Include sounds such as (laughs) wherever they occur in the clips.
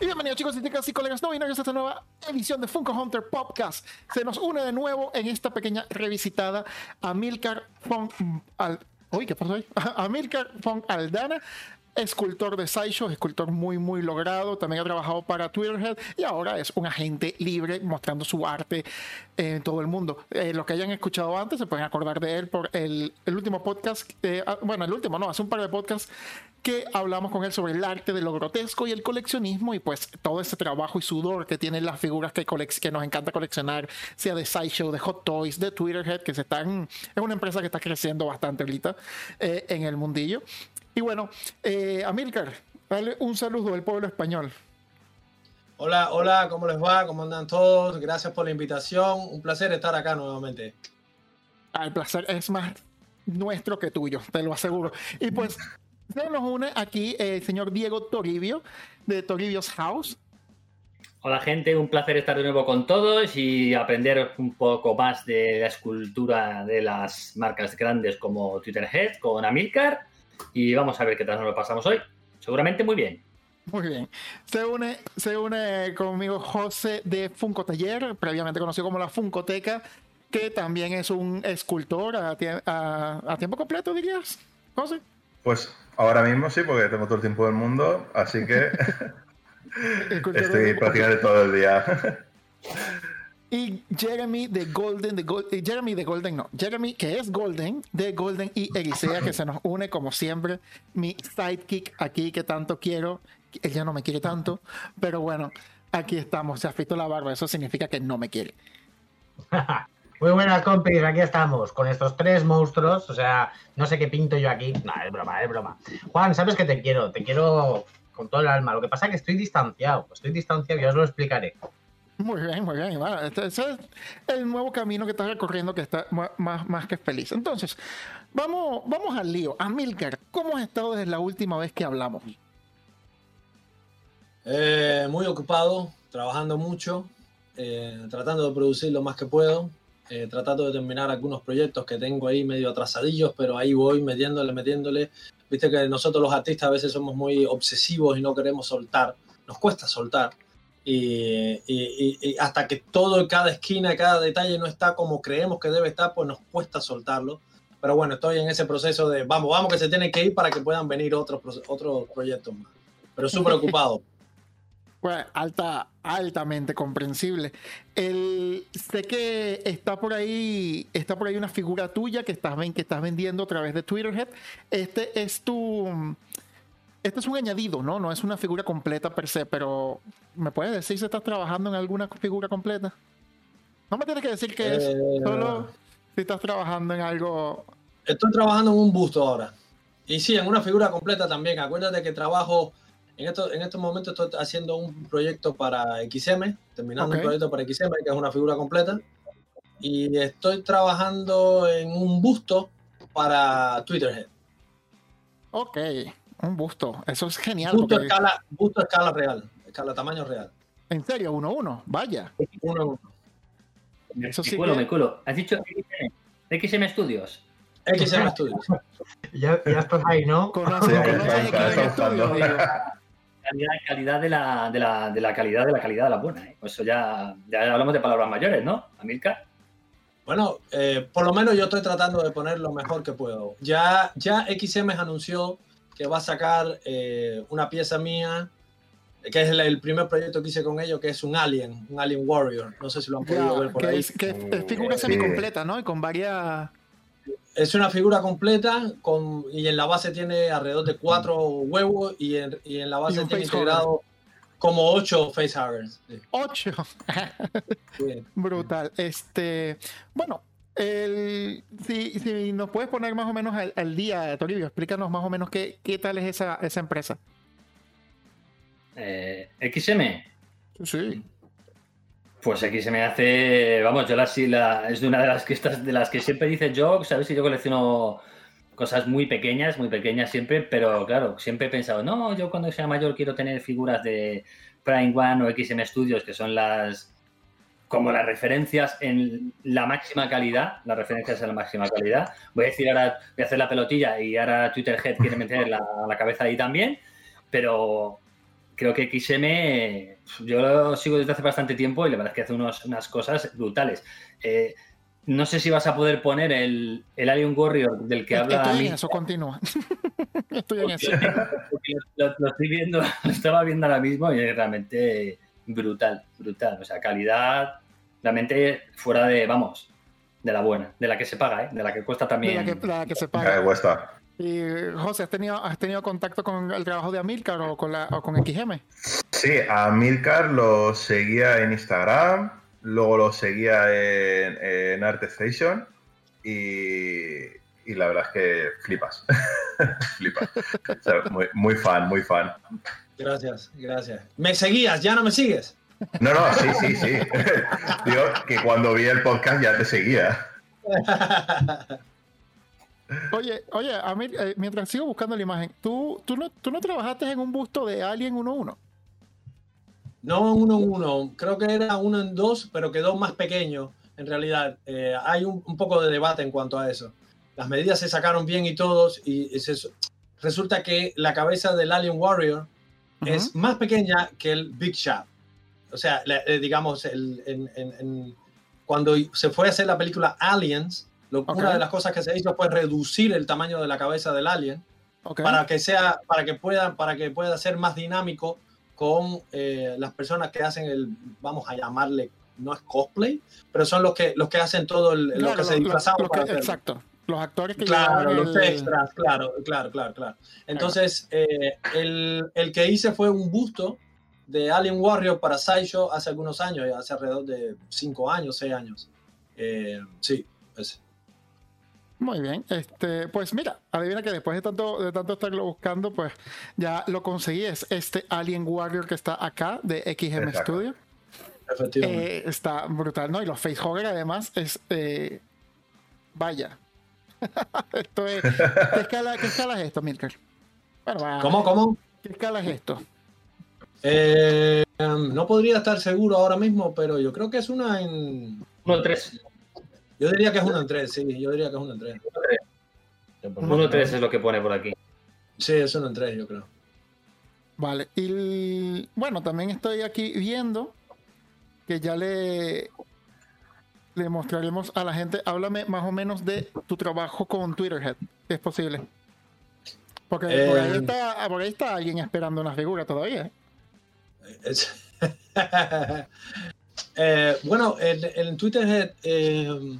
Y bienvenidos chicos y chicas y colegas no binarios a esta nueva edición de Funko Hunter Podcast. Se nos une de nuevo en esta pequeña revisitada a Milcar von Al... Uy, ¿qué pasó ahí? (laughs) A Milcar von Aldana, escultor de Sideshow, escultor muy, muy logrado. También ha trabajado para Twitterhead y ahora es un agente libre mostrando su arte en todo el mundo. Eh, los que hayan escuchado antes se pueden acordar de él por el, el último podcast, eh, ah, bueno, el último, no, hace un par de podcasts que hablamos con él sobre el arte de lo grotesco y el coleccionismo y pues todo ese trabajo y sudor que tienen las figuras que, que nos encanta coleccionar, sea de Sideshow, de Hot Toys, de Twitterhead, que se están, es una empresa que está creciendo bastante ahorita eh, en el mundillo. Y bueno, eh, Amilcar, dale un saludo al pueblo español. Hola, hola, ¿cómo les va? ¿Cómo andan todos? Gracias por la invitación. Un placer estar acá nuevamente. Ah, el placer es más nuestro que tuyo, te lo aseguro. Y pues se nos une aquí el señor Diego Toribio de Toribio's House. Hola gente, un placer estar de nuevo con todos y aprender un poco más de la escultura de las marcas grandes como Twitterhead con Amilcar y vamos a ver qué tal nos lo pasamos hoy. Seguramente muy bien. Muy bien. Se une, se une conmigo José de Funko Taller, previamente conocido como la Funkoteca, que también es un escultor a, a, a tiempo completo, dirías, José. Pues ahora mismo sí, porque tengo todo el tiempo del mundo, así que (laughs) estoy prácticamente (laughs) todo el día. y Jeremy de Golden, de Golden, Jeremy de Golden, no, Jeremy que es Golden, de Golden y Erisea, que se nos une como siempre, mi sidekick aquí que tanto quiero, ella no me quiere tanto, pero bueno, aquí estamos, se ha visto la barba, eso significa que no me quiere. (laughs) Muy buenas, compis, aquí estamos, con estos tres monstruos. O sea, no sé qué pinto yo aquí. No, es broma, es broma. Juan, sabes que te quiero, te quiero con todo el alma. Lo que pasa es que estoy distanciado, estoy distanciado y os lo explicaré. Muy bien, muy bien. Bueno, este, ese es el nuevo camino que estás recorriendo que está más, más que feliz. Entonces, vamos, vamos al lío. Amilcar, ¿cómo has estado desde la última vez que hablamos? Eh, muy ocupado, trabajando mucho, eh, tratando de producir lo más que puedo. Eh, tratando de terminar algunos proyectos que tengo ahí medio atrasadillos, pero ahí voy metiéndole, metiéndole. Viste que nosotros los artistas a veces somos muy obsesivos y no queremos soltar, nos cuesta soltar. Y, hasta que todo, cada esquina, cada detalle no está como creemos que debe estar, pues nos cuesta soltarlo. Pero bueno, estoy en ese proceso de vamos, vamos que se tienen que ir para que puedan venir otros, otros proyectos más. Pero súper (laughs) ocupado. Pues alta, altamente comprensible. El, sé que está por ahí, está por ahí una figura tuya que estás, que estás vendiendo a través de Twitterhead. Este es tu. Este es un añadido, ¿no? No es una figura completa per se, pero ¿me puedes decir si estás trabajando en alguna figura completa? No me tienes que decir que es, eh, solo si estás trabajando en algo. Estoy trabajando en un busto ahora. Y sí, en una figura completa también. Acuérdate que trabajo en, esto, en estos momentos estoy haciendo un proyecto para XM, terminando un proyecto para XM, que es una figura completa. Y estoy trabajando en un busto para Twitterhead. Ok, un busto. Eso es genial. Busto, escala, busto escala real, escala tamaño real. ¿En serio? ¿Uno uno? Vaya. Uno uno. Eso sí me culo, me culo. ¿Has dicho XM Studios? XM Studios. (laughs) ya, ya estás ahí, ¿no? Conoce, conoce Studios calidad, de la, de, la, de la calidad de la calidad de la buena. ¿eh? Eso ya, ya hablamos de palabras mayores, ¿no, Amilcar? Bueno, eh, por lo menos yo estoy tratando de poner lo mejor que puedo. Ya, ya XM anunció que va a sacar eh, una pieza mía, que es el, primer proyecto que hice con ellos, que es un Alien, un Alien Warrior. No sé si lo han podido ver por que ahí. Es, que es figura semi-completa, ¿no? Y con varias es una figura completa con, y en la base tiene alrededor de cuatro huevos y en, y en la base tiene integrado como ocho facehuggers. Ocho. (laughs) Brutal. Este, bueno, el, si, si, nos puedes poner más o menos al, día, Toribio, explícanos más o menos qué, qué tal es esa, esa empresa. Eh, XM. Sí. Pues aquí se me hace, vamos, yo la, la, es de una de las que de las que siempre dice yo, sabes si yo colecciono cosas muy pequeñas, muy pequeñas siempre, pero claro, siempre he pensado, no, yo cuando sea mayor quiero tener figuras de Prime One o XM Studios, que son las como las referencias en la máxima calidad, las referencias en la máxima calidad. Voy a decir ahora, voy a hacer la pelotilla y ahora Twitterhead quiere meter la cabeza ahí también, pero creo que XM, yo lo sigo desde hace bastante tiempo y la verdad es que hace unas cosas brutales. Eh, no sé si vas a poder poner el, el Alien Warrior del que habla. Estoy en eso, continúa. (laughs) estoy en eso. Lo, estoy viendo, (laughs) lo estaba viendo ahora mismo y es realmente brutal, brutal. O sea, calidad realmente fuera de, vamos, de la buena, de la que se paga, ¿eh? de la que cuesta también. De la que, se paga. cuesta. Y José, ¿has tenido, ¿has tenido contacto con el trabajo de Amilcar o con, la, o con XM? Sí, a Amilcar lo seguía en Instagram, luego lo seguía en, en ArtStation y, y, la verdad es que flipas. (laughs) flipas. muy, muy fan, muy fan. Gracias, gracias. ¿Me seguías? ¿Ya no me sigues? No, no, sí, sí, sí. (laughs) Digo que cuando vi el podcast ya te seguía. (laughs) Oye, oye, a mí, eh, mientras sigo buscando la imagen, ¿tú, tú, no, ¿tú no trabajaste en un busto de Alien 1-1? No uno en uno, creo que era uno en dos, pero quedó más pequeño. En realidad, eh, hay un, poco de debate en cuanto a eso. Las medidas se sacaron bien y todos, y resulta que la cabeza del Alien Warrior es más pequeña que el Big Shot. O sea, eh, digamos, el, cuando se fue a hacer la película Aliens, una de las cosas que se hizo fue reducir el tamaño de la cabeza del alien para que sea, para que pueda, para que pueda ser más dinámico con eh, las personas que hacen el, vamos a llamarle, no es cosplay, pero son los que, los que hacen todo el, lo que se disfrazaban. exacto. Los actores que Claro, los extras, claro, claro, claro, claro. Entonces, eh, el, el, que hice fue un busto de Alien Warrior para Sideshow hace algunos años, hace alrededor de 5 años, 6 años. Eh, sí, ese. Muy bien, este, pues mira, adivina que después de tanto, de tanto estarlo buscando, pues ya lo conseguí. Es este Alien Warrior que está acá de XM Studio. Efectivamente. Eh, está brutal, ¿no? Y los facehugger además es. Eh, vaya. (laughs) esto es. ¿qué, escala, ¿Qué escala es esto, Milker? Bueno, ¿Cómo, cómo? ¿Qué escala es esto? Eh, no podría estar seguro ahora mismo, pero yo creo que es una en. 1 en 3. Yo diría que es 1 en 3, sí, yo diría que es 1 en 3. 1 en 3 es lo que pone por aquí. Sí, es 1 en 3, yo creo. Vale, y bueno, también estoy aquí viendo que ya le, le mostraremos a la gente. Háblame más o menos de tu trabajo con Twitterhead, si es posible. Porque por, ahí eh, está, por, ahí está, alguien esperando una figura todavía. ¿eh? (laughs) Eh, bueno, en, Twitterhead, eh,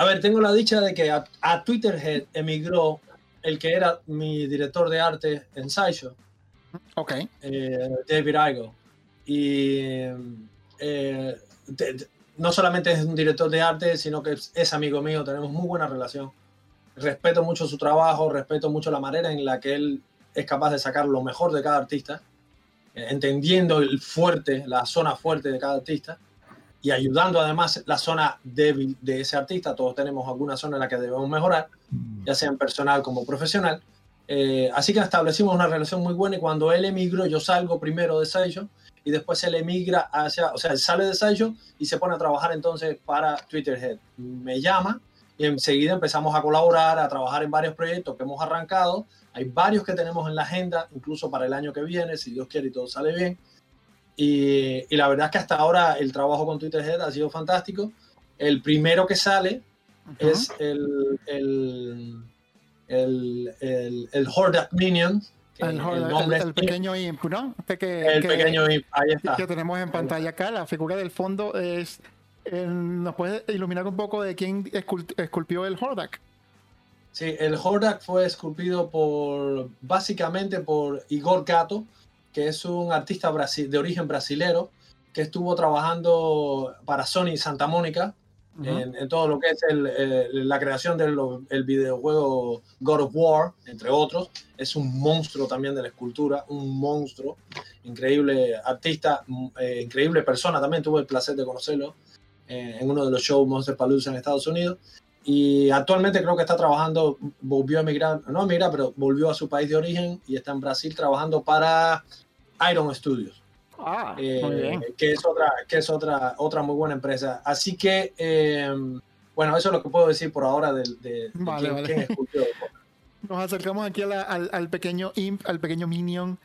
a ver, tengo la dicha de que a, Twitterhead emigró el que era mi director de arte en Sideshow. Ok. Eh, David Igo. Y no solamente es un director de arte, sino que es, amigo mío, tenemos muy buena relación. Respeto mucho su trabajo, respeto mucho la manera en la que él es capaz de sacar lo mejor de cada artista entendiendo el fuerte, la zona fuerte de cada artista y ayudando además la zona débil de ese artista. Todos tenemos alguna zona en la que debemos mejorar, mm. ya sea en personal como profesional. Eh, así que establecimos una relación muy buena y cuando él emigró, yo salgo primero de Saiyo y después él emigra hacia, o sea, él sale de Saiyo y se pone a trabajar entonces para Twitterhead. Me llama y enseguida empezamos a colaborar, a trabajar en varios proyectos que hemos arrancado hay varios que tenemos en la agenda, incluso para el año que viene, si Dios quiere y todo sale bien. Y, la verdad es que hasta ahora el trabajo con Twitterhead ha sido fantástico. El primero que sale es el, el, el, el. El, el, pequeño imp, ¿no? Este que, el pequeño imp, ahí está. Que tenemos en pantalla acá. La figura del fondo es. ¿Nos puede iluminar un poco de quién esculpió el Hordak? Sí, el Hordak fue esculpido por, básicamente por Igor Gato, que es un artista de origen brasilero, que estuvo trabajando para Sony Santa Mónica en, todo lo que es la creación del videojuego God of War, entre otros. Es un monstruo también de la escultura, un monstruo, increíble artista, eh, increíble persona. También tuve el placer de conocerlo eh, en uno de los shows Monster Palooza en Estados Unidos y actualmente creo que está trabajando, volvió a emigrar, no a emigrar, pero volvió a su país de origen y está en Brasil trabajando para Iron Studios. Ah, eh, muy bien. Que es otra, que es otra, otra muy buena empresa. Así que, eh, bueno, eso es lo que puedo decir por ahora de, de, (laughs) Nos acercamos aquí al, al, pequeño imp, al pequeño minion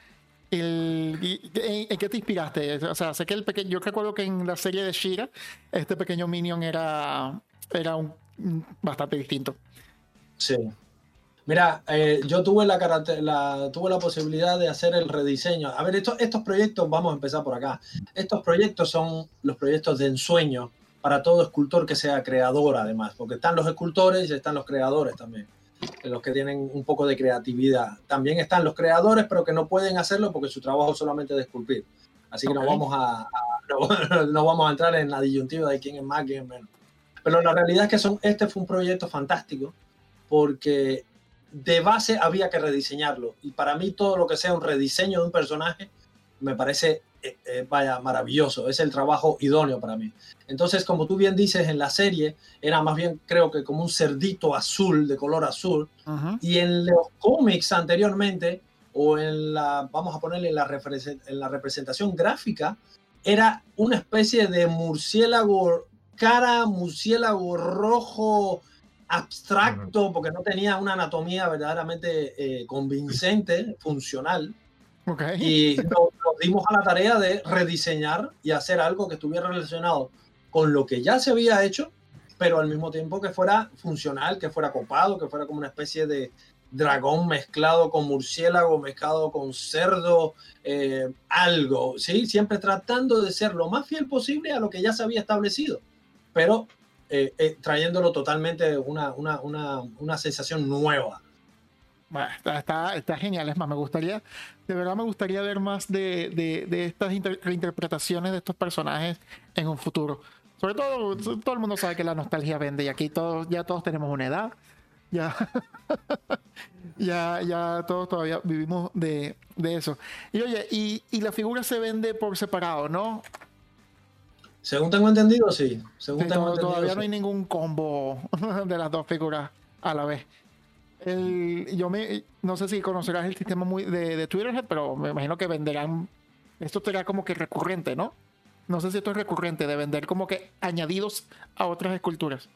el- ¿en, en qué te inspiraste? O sea, sé que el pequeño, yo recuerdo que en la serie de Shira, este pequeño minion era, era un, bastante distinto. Sí. Mira, eh, yo tuve la, tuve la posibilidad de hacer el rediseño. A ver, estos, estos proyectos, vamos a empezar por acá. Estos proyectos son los proyectos de ensueño para todo escultor que sea creador, además, porque están los escultores y están los creadores también, los que tienen un poco de creatividad. También están los creadores, pero que no pueden hacerlo porque su trabajo es solamente de esculpir. Así que no, vamos a, a- (laughs) no, no vamos a entrar en la disyuntiva de quién es más, quién es menos. Pero la realidad es que son, este fue un proyecto fantástico porque de base había que rediseñarlo. Y para mí todo lo que sea un rediseño de un personaje me parece, eh, eh, vaya, maravilloso. Es el trabajo idóneo para mí. Entonces, como tú bien dices, en la serie era más bien, creo que como un cerdito azul, de color azul. Y en los cómics anteriormente, o en la, vamos a ponerle en la, en la representación gráfica, era una especie de murciélago, cara murciélago rojo abstracto, porque no tenía una anatomía verdaderamente eh, convincente, funcional. Ok. Y nos, nos dimos a la tarea de rediseñar y hacer algo que estuviera relacionado con lo que ya se había hecho, pero al mismo tiempo que fuera funcional, que fuera copado, que fuera como una especie de dragón mezclado con murciélago, mezclado con cerdo, eh, algo, ¿sí? Siempre tratando de ser lo más fiel posible a lo que ya se había establecido, pero eh, eh, trayéndolo totalmente una, una, una, una sensación nueva. Bueno, está, está, está genial, es más, me gustaría, de verdad me gustaría ver más de, de- de estas inter- reinterpretaciones de estos personajes en un futuro. Sobre todo, todo el mundo sabe que la nostalgia vende y aquí todos, ya todos tenemos una edad, ya, (laughs) ya, ya todos todavía vivimos de, de eso. Y oye, y, y la figura se vende por separado, ¿no? Según tengo entendido, sí. Según Sí, tengo entendido, todavía sí. no hay ningún combo (laughs) de las dos figuras a la vez. El- yo me, no sé si conocerás el sistema muy de, de Twitter, pero me imagino que venderán. Esto será como que recurrente, ¿no? No sé si esto es recurrente, de vender como que añadidos a otras esculturas.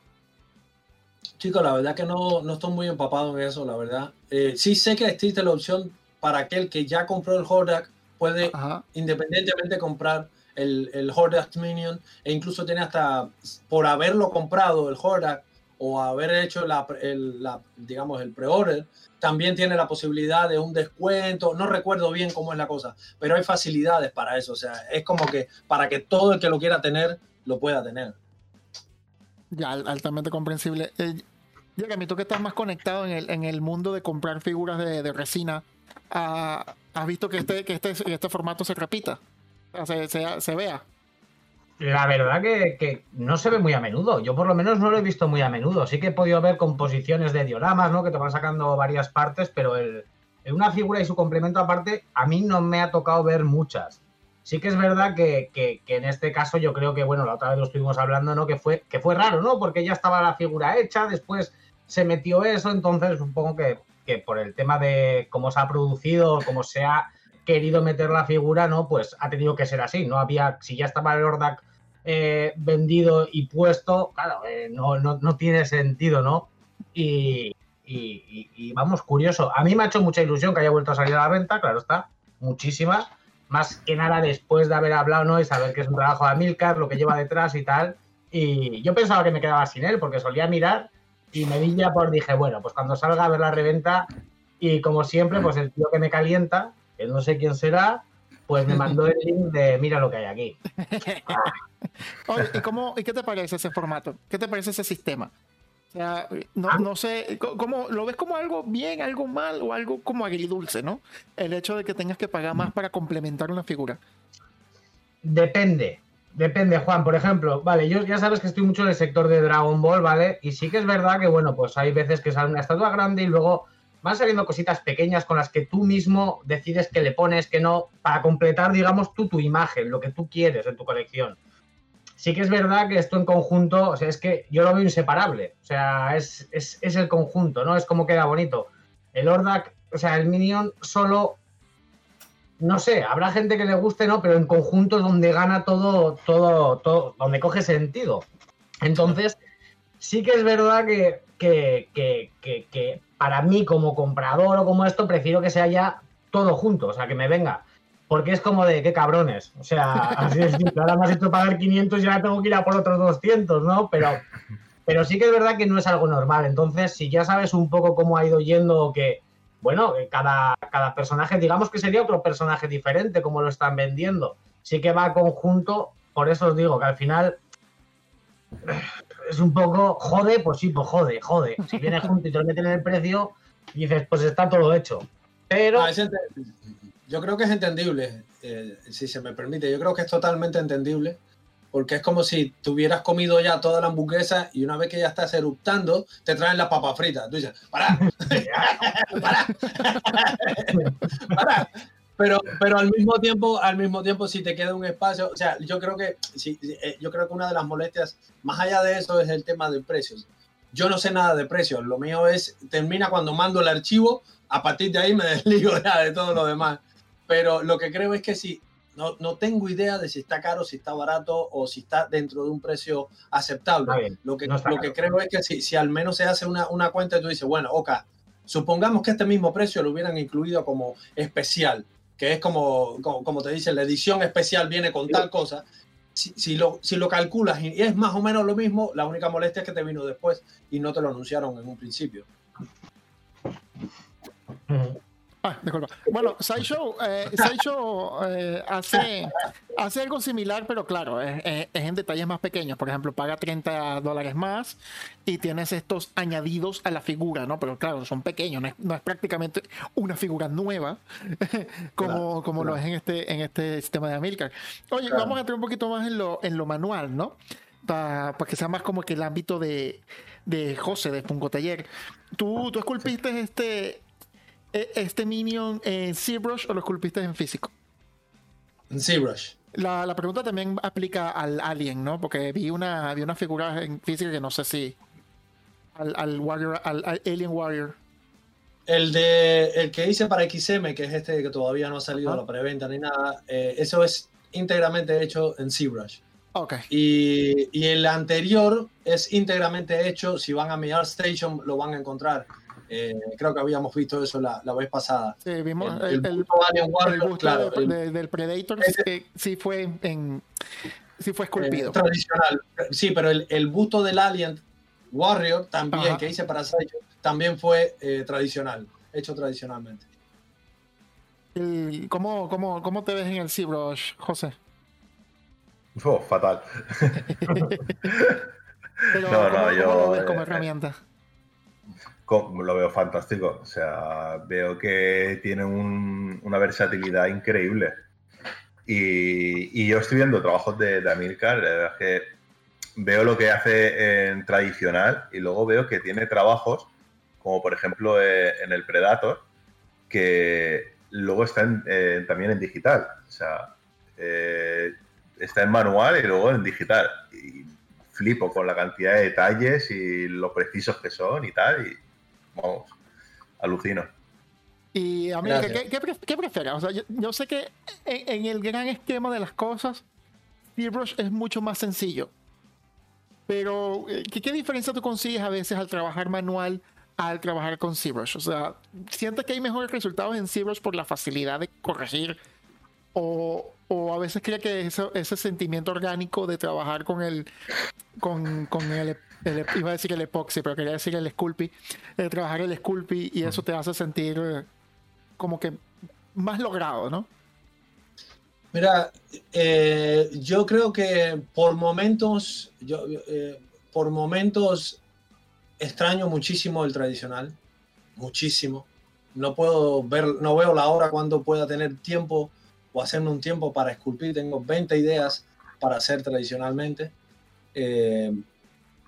Chicos, la verdad que no, no estoy muy empapado en eso, la verdad. Eh, sí sé que existe la opción para aquel que ya compró el Hordak, puede Ajá. independientemente comprar el, el Hordak Minion e incluso tiene hasta, por haberlo comprado el Hordak o haber hecho la, el, digamos, el pre-order, también tiene la posibilidad de un descuento. No recuerdo bien cómo es la cosa, pero hay facilidades para eso. O sea, es como que para que todo el que lo quiera tener, lo pueda tener. Ya, al- altamente comprensible. Eh, Jeremy, tú que estás más conectado en el, en el mundo de comprar figuras de, resina, ah, ¿has visto que este, que este, este formato se repita? Se, vea. La verdad que, que no se ve muy a menudo. Yo por lo menos no lo he visto muy a menudo. Sí que he podido ver composiciones de dioramas, ¿no? Que te van sacando varias partes, pero el, una figura y su complemento aparte, a mí no me ha tocado ver muchas. Sí que es verdad que, que- que en este caso yo creo que, bueno, la otra vez lo estuvimos hablando, ¿no? Que fue, que fue raro, ¿no? Porque ya estaba la figura hecha, después se metió eso, entonces supongo que, que por el tema de cómo se ha producido, cómo se ha querido meter la figura, ¿no? Pues ha tenido que ser así. No había, si ya estaba el Ordak eh, vendido y puesto, claro, eh, no, no, no tiene sentido, ¿no? Y, y- y- vamos, curioso. A mí me ha hecho mucha ilusión que haya vuelto a salir a la venta, claro está, muchísima. Más que nada después de haber hablado, ¿no? Y saber que es un trabajo de Amilcar, lo que lleva detrás y tal. Y yo pensaba que me quedaba sin él, porque solía mirar y me ya por, dije, bueno, pues cuando salga a ver la reventa, y como siempre, pues el tío que me calienta, que no sé quién será, pues me mandó el link de mira lo que hay aquí. (laughs) Oye, ¿y, cómo, ¿y qué te parece ese formato? ¿Qué te parece ese sistema? O sea, no, Ah. no sé, ¿cómo, ¿lo ves como algo bien, algo mal o algo como agridulce, no? El hecho de que tengas que pagar más para complementar una figura. Depende, depende, Juan. Por ejemplo, vale, yo ya sabes que estoy mucho en el sector de Dragon Ball, ¿vale? Y sí que es verdad que, bueno, pues hay veces que sale una estatua grande y luego van saliendo cositas pequeñas con las que tú mismo decides que le pones, que no, para completar, digamos, tú tu imagen, lo que tú quieres en tu colección. Sí que es verdad que esto en conjunto, o sea, es que yo lo veo inseparable. O sea, es, es, es el conjunto, ¿no? Es como queda bonito. El Ordak, o sea, el Minion solo no sé, habrá gente que le guste, ¿no? Pero en conjunto es donde gana todo, todo, todo, donde coge sentido. Entonces, sí que es verdad que, que, que, que, que para mí como comprador o como esto, prefiero que sea ya todo junto, o sea, que me venga porque es como de qué cabrones. O sea, (laughs) así es, ahora me has hecho pagar 500 y ahora tengo que ir a por otros 200, ¿no? Pero, pero sí que es verdad que no es algo normal. Entonces, si ya sabes un poco cómo ha ido yendo, que, bueno, cada, cada personaje, digamos que sería otro personaje diferente, como lo están vendiendo. Sí que va conjunto, por eso os digo que al final es un poco, jode, pues sí, pues jode, jode. Si viene (laughs) junto y te lo meten en el precio, dices, pues está todo hecho. Pero... Ah, yo creo que es entendible, eh, si se me permite, yo creo que es totalmente entendible, porque es como si tuvieras comido ya toda la hamburguesa y una vez que ya estás eruptando, te traen las papas fritas. Tú dices, ¡para! ¡para! ¡para! Pero, pero al mismo tiempo, al mismo tiempo, si te queda un espacio, o sea, yo creo que, si, eh, yo creo que una de las molestias, más allá de eso, es el tema de precios. Yo no sé nada de precios, lo mío es, termina cuando mando el archivo, a partir de ahí me (laughs) desligo ya de todo lo demás. Pero lo que creo es que si no, no, tengo idea de si está caro, si está barato o si está dentro de un precio aceptable. lo que, lo que creo es que si, si, al menos se hace una, una cuenta y tú dices, bueno, ok, supongamos que este mismo precio lo hubieran incluido como especial que es como, como, te dice, la edición especial viene con tal cosa. Si, si, lo, si lo calculas y es más o menos lo mismo, la única molestia es que te vino después y no te lo anunciaron en un principio. Disculpa. Bueno, Sideshow, eh, eh, hace, hace algo similar, pero claro, es, en detalles más pequeños. Por ejemplo, paga 30 dólares más y tienes estos añadidos a la figura, ¿no? Pero claro, son pequeños, no es, prácticamente una figura nueva (laughs) como, como lo es en este, en este sistema de Amilcar. Oye, vamos a entrar un poquito más en lo, en lo manual, ¿no? Para, que sea más como que el ámbito de, de José, de Funko Taller. Tú, tú esculpiste este ¿E-, ¿Este Minion en ZBrush o lo esculpiste en físico? En ZBrush. La, la, pregunta también aplica al Alien, ¿no? Porque vi una, vi una figura en física que no sé si. Al, al, warrior, al, Alien Warrior. El de el que hice para XM, que es este que todavía no ha salido a la preventa ni nada, eh, eso es íntegramente hecho en ZBrush. Okay. Y, y, el anterior es íntegramente hecho, si van a mi Station lo van a encontrar eh, creo que habíamos visto eso la, la vez pasada. Sí, vimos el, el, el, claro, del Predator ese, sí fue en sí fue esculpido. Eh, tradicional. Sí, pero el, el busto del Alien Warrior también, que hice para Sayo, también fue eh, tradicional, hecho tradicionalmente. ¿Cómo, cómo, ¿Cómo te ves en el ZBrush, José? (laughs) Oh, fatal. (laughs) (laughs) pero, no, no, yo, lo ves como herramienta? Lo veo fantástico. O sea, veo que tiene una versatilidad increíble. Y, yo estoy viendo trabajos de, de Amilcar, la verdad es que veo lo que hace en tradicional y luego veo que tiene trabajos, como por ejemplo eh, en el Predator, que luego está también en digital. O sea, eh, está en manual y luego en digital. Y flipo con la cantidad de detalles y lo precisos que son y tal. Y, vamos, alucino. Y a mí, ¿qué, qué, prefieres? O sea, yo, sé que en, el gran esquema de las cosas, ZBrush es mucho más sencillo. Pero, eh, ¿qué, ¿qué, diferencia tú consigues a veces al trabajar manual al trabajar con ZBrush? O sea, ¿sientes que hay mejores resultados en ZBrush por la facilidad de corregir? O, o a veces cree que ese sentimiento orgánico de trabajar con el, con, con el iba a decir el epoxi, pero quería decir el Sculpey, de trabajar el Sculpey y eso te hace sentir eh, como que más logrado, ¿no? Mira, eh, yo creo que por momentos, yo, eh, por momentos extraño muchísimo el tradicional, muchísimo. No puedo ver, no veo la hora cuando pueda tener tiempo o hacerme un tiempo para esculpir. Tengo 20 ideas para hacer tradicionalmente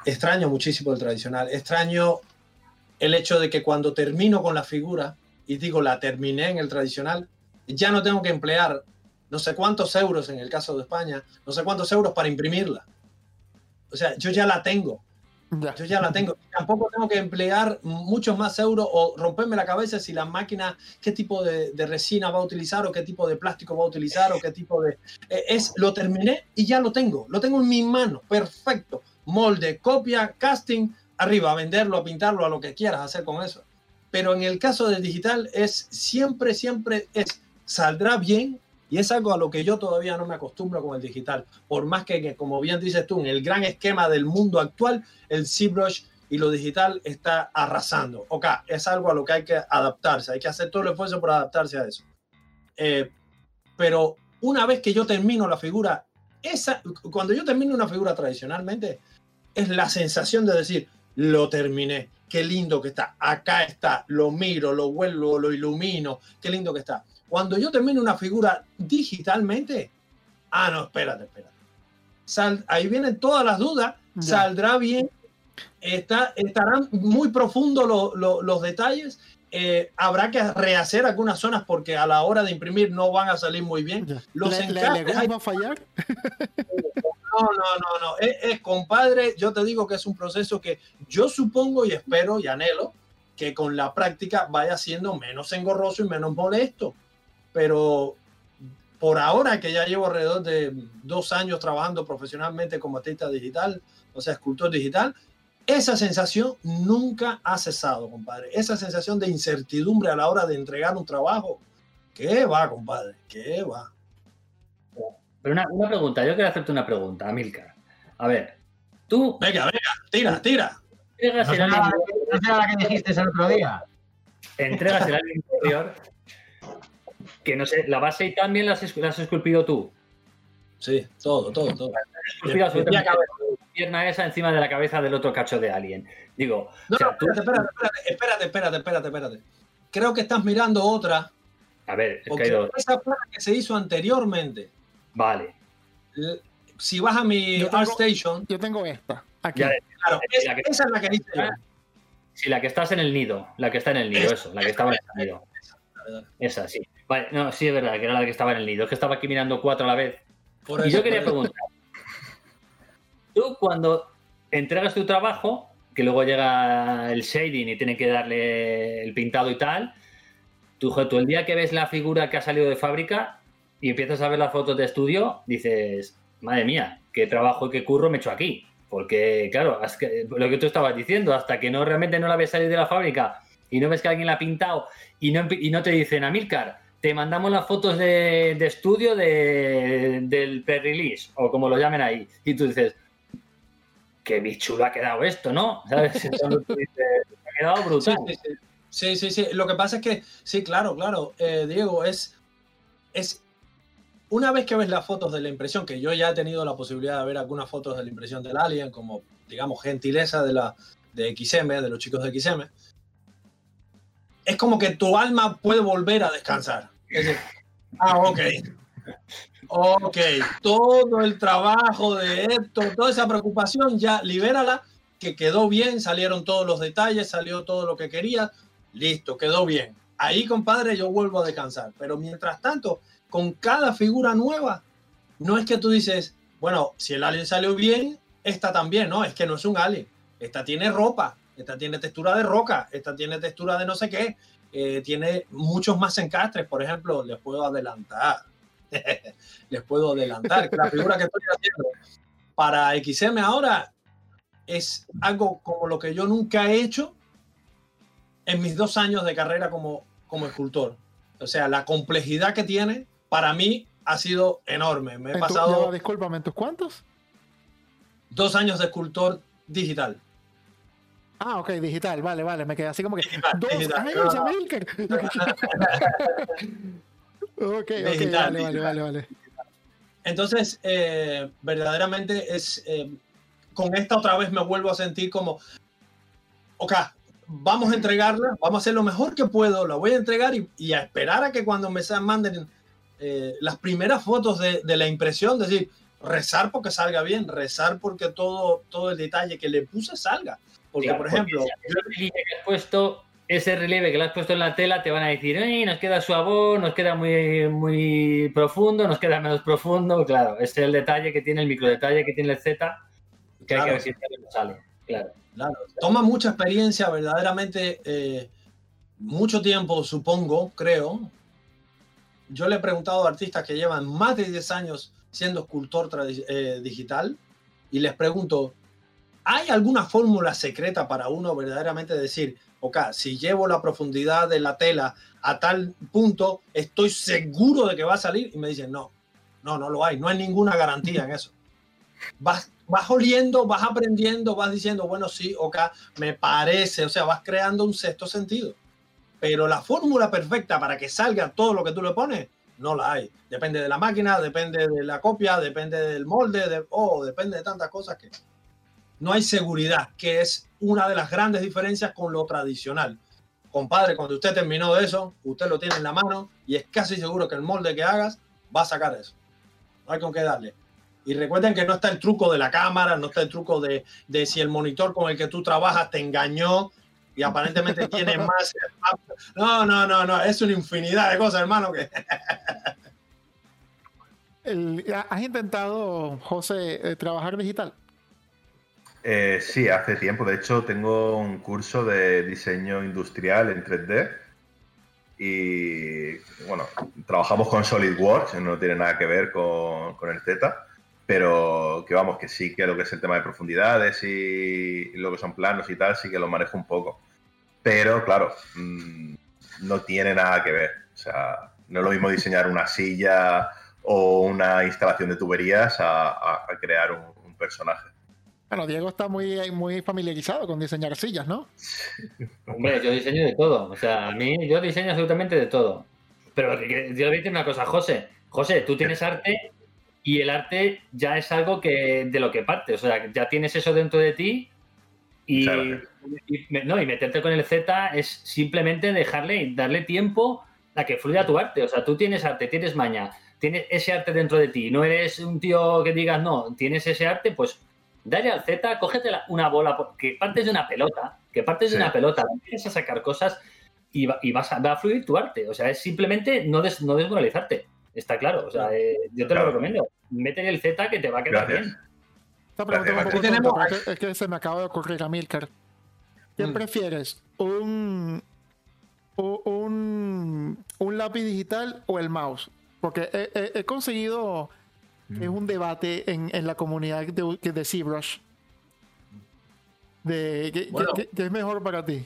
extraño muchísimo el tradicional. Extraño el hecho de que cuando termino con la figura y digo la terminé en el tradicional, ya no tengo que emplear no sé cuántos euros en el caso de España, no sé cuántos euros para imprimirla. O sea, yo ya la tengo. Yo ya la tengo. Tampoco tengo que emplear muchos más euros o romperme la cabeza si la máquina, qué tipo de, resina va a utilizar o qué tipo de plástico va a utilizar o qué tipo de... Eh, es, lo terminé y ya lo tengo. Lo tengo en mi mano. Perfecto molde, copia, casting, arriba, a venderlo, a pintarlo, a lo que quieras hacer con eso. Pero en el caso del digital es siempre, siempre es, saldrá bien Y es algo a lo que yo todavía no me acostumbro con el digital. Por más que, como bien dices tú, en el gran esquema del mundo actual, el ZBrush y lo digital está arrasando. Ok, es algo a lo que hay que adaptarse, hay que hacer todo el esfuerzo por adaptarse a eso. Eh, pero una vez que yo termino la figura, esa, cuando yo termino una figura tradicionalmente, es la sensación de decir, lo terminé, qué lindo que está, acá está, lo miro, lo vuelvo, lo ilumino, qué lindo que está. Cuando yo termino una figura digitalmente, ah, no, espérate, espérate. Sal, ahí vienen todas las dudas, Ya. saldrá bien, está, estarán muy profundos lo- lo- los detalles, eh, habrá que rehacer algunas zonas porque a la hora de imprimir no van a salir muy bien. Ya. Los ¿Le, le- encajes le hay- va a fallar? (laughs) no, no, no, no. Es, es, compadre, yo te digo que es un proceso que yo supongo y espero y anhelo que con la práctica vaya siendo menos engorroso y menos molesto. Pero por ahora que ya llevo alrededor de dos años trabajando profesionalmente como artista digital, o sea, escultor digital, esa sensación nunca ha cesado, compadre. Esa sensación de incertidumbre a la hora de entregar un trabajo, ¿qué va, compadre? ¿Qué va? Pero una, una pregunta, yo quiero hacerte una pregunta, Amilcar. A ver, tú Venga, venga, tira, tira. entregas ¿No el será, alien, ¿No será la que dijiste el otro día? entregas el alien interior, que no sé, la base y también la has, es- la has esculpido tú. Sí, todo, todo, todo. La pierna esa encima de la cabeza del otro cacho de alien. Digo, No, o sea, no, tú- espérate, espérate, espérate, espérate, espérate, espérate. Creo que estás mirando otra, a ver, es que hay dos. esa fue la que se hizo anteriormente. Vale. Si vas a mi ArtStation, Yo tengo esta. Aquí. Ya, claro, es es- la que- esa es la que hice yo. Sí, la que estás en el nido, la que está en el nido, eso, la que estaba en el nido. Esa, sí. Vale, no, sí es verdad que era la que estaba en el nido, es que estaba aquí mirando cuatro a la vez. Por Y eso, yo quería preguntar, tú cuando entregas tu trabajo, que luego llega el shading y tiene que darle el pintado y tal, tú, tú el día que ves la figura que ha salido de fábrica y empiezas a ver las fotos de estudio, dices, madre mía, qué trabajo y qué curro me he hecho aquí. Porque, claro, que- lo que tú estabas diciendo, hasta que no realmente no la ves salir de la fábrica y no ves que alguien la ha pintado y no, y no te dicen, Amilcar, te mandamos las fotos de, de estudio de- del pre-release, o como lo llamen ahí, y tú dices, qué bichulo ha quedado esto, ¿no? ¿Sabes? (laughs) Entonces ha quedado brutal. sí, sí. Sí, sí, sí. Lo que pasa es que, sí, claro, claro, eh, Diego, es, es una vez que ves las fotos de la impresión, que yo ya he tenido la posibilidad de ver algunas fotos de la impresión del Alien, como, digamos, gentileza de, la, de XM, de los chicos de XM, es como que tu alma puede volver a descansar. Ah, ok. Ok, todo el trabajo de esto, toda esa preocupación, ya libérala, que quedó bien, salieron todos los detalles, salió todo lo que quería, listo, quedó bien. Ahí, compadre, yo vuelvo a descansar. Pero mientras tanto, con cada figura nueva, no es que tú dices, bueno, si el alien salió bien, esta también, no, es que no es un alien. Esta tiene ropa, esta tiene textura de roca, esta tiene textura de no sé qué, eh, tiene muchos más encastres. Por ejemplo, les puedo adelantar, (laughs) les puedo adelantar que la figura que estoy haciendo para XM ahora es algo como lo que yo nunca he hecho en mis dos años de carrera como, como escultor. O sea, la complejidad que tiene para mí ha sido enorme. Me he pasado discúlpame, ¿en tus cuántos? dos años de escultor digital. Ah, ok, digital, vale, vale, me quedé así como que Digital, dos digital, años, no. Amilcar. ok, ok, Digital, vale, vale, vale, vale. Entonces, eh, verdaderamente es. eh, con esta otra vez me vuelvo a sentir como. Ok, vamos a entregarla, vamos a hacer lo mejor que puedo, la voy a entregar y, y a esperar a que cuando me manden eh, las primeras fotos de, de la impresión, decir, rezar porque salga bien, rezar porque todo, todo el detalle que le puse salga. Porque, Claro, por porque ejemplo, ese relieve que has puesto, ese relieve que le has puesto en la tela, te van a decir, "Ay, nos queda suavón, nos queda muy, muy profundo, nos queda menos profundo. Claro, ese es el detalle que tiene, el microdetalle que tiene el Z, que hay Claro. que ver si sale. Claro. Claro, toma mucha experiencia, verdaderamente, eh, mucho tiempo, supongo, creo. Yo le he preguntado a artistas que llevan más de 10 años siendo escultor eh, digital y les pregunto, ¿hay alguna fórmula secreta para uno verdaderamente decir, ok, si llevo la profundidad de la tela a tal punto, estoy seguro de que va a salir. Y me dicen, no, no, no lo hay, no hay ninguna garantía en eso. (laughs) Vas, vas oliendo, vas aprendiendo, vas diciendo, bueno, sí, ok, me parece, o sea, vas creando un sexto sentido. Pero la fórmula perfecta para que salga todo lo que tú le pones, no la hay. Depende de la máquina, depende de la copia, depende del molde, de, oh, depende de tantas cosas que no hay seguridad, que es una de las grandes diferencias con lo tradicional. Compadre, cuando usted terminó de eso, usted lo tiene en la mano y es casi seguro que el molde que hagas va a sacar eso. No hay con qué darle. Y recuerden que no está el truco de la cámara, no está el truco de, de si el monitor con el que tú trabajas te engañó y aparentemente (laughs) tiene más. No, no, no, no, es una infinidad de cosas, hermano. Que... El- ¿Has intentado, José, eh, trabajar digital? Eh, sí, hace tiempo. De hecho, tengo un curso de diseño industrial en 3D. Y bueno, trabajamos con SolidWorks, no tiene nada que ver con, el Z, pero que vamos, que sí que lo que es el tema de profundidades y lo que son planos y tal, sí que lo manejo un poco. Pero claro, mm, no tiene nada que ver. O sea, no es lo mismo diseñar una silla o una instalación de tuberías a, crear un personaje. Bueno, Diego está muy, muy familiarizado con diseñar sillas, ¿no? (laughs) Hombre, yo diseño de todo. O sea, a mí yo diseño absolutamente de todo. Pero yo le voy a decir una cosa, José. José, tú tienes arte y el arte ya es algo que de lo que parte. O sea, ya tienes eso dentro de ti y, y- no, y meterte con el Z es simplemente dejarle, darle tiempo a que fluya tu arte. O sea, tú tienes arte, tienes maña, tienes ese arte dentro de ti. No eres un tío que digas, no, tienes ese arte, pues dale al Z, cógete la- una bola, que partes de una pelota, que partes de una pelota, empiezas a sacar cosas y, va, y vas a, va a fluir tu arte. O sea, es simplemente no, des- no desmoralizarte. Está claro. O sea, eh, yo te Claro. lo recomiendo. Métele el Z que te va a quedar Gracias. bien. Esta pregunta es un que, se me acaba de ocurrir a Milcar. ¿Qué Mm. prefieres? ¿Un, un, un lápiz digital o el mouse? Porque he, he- he conseguido es un debate en, en la comunidad de, de ZBrush. De ¿qué, qué- Bueno. qué- qué es mejor para ti?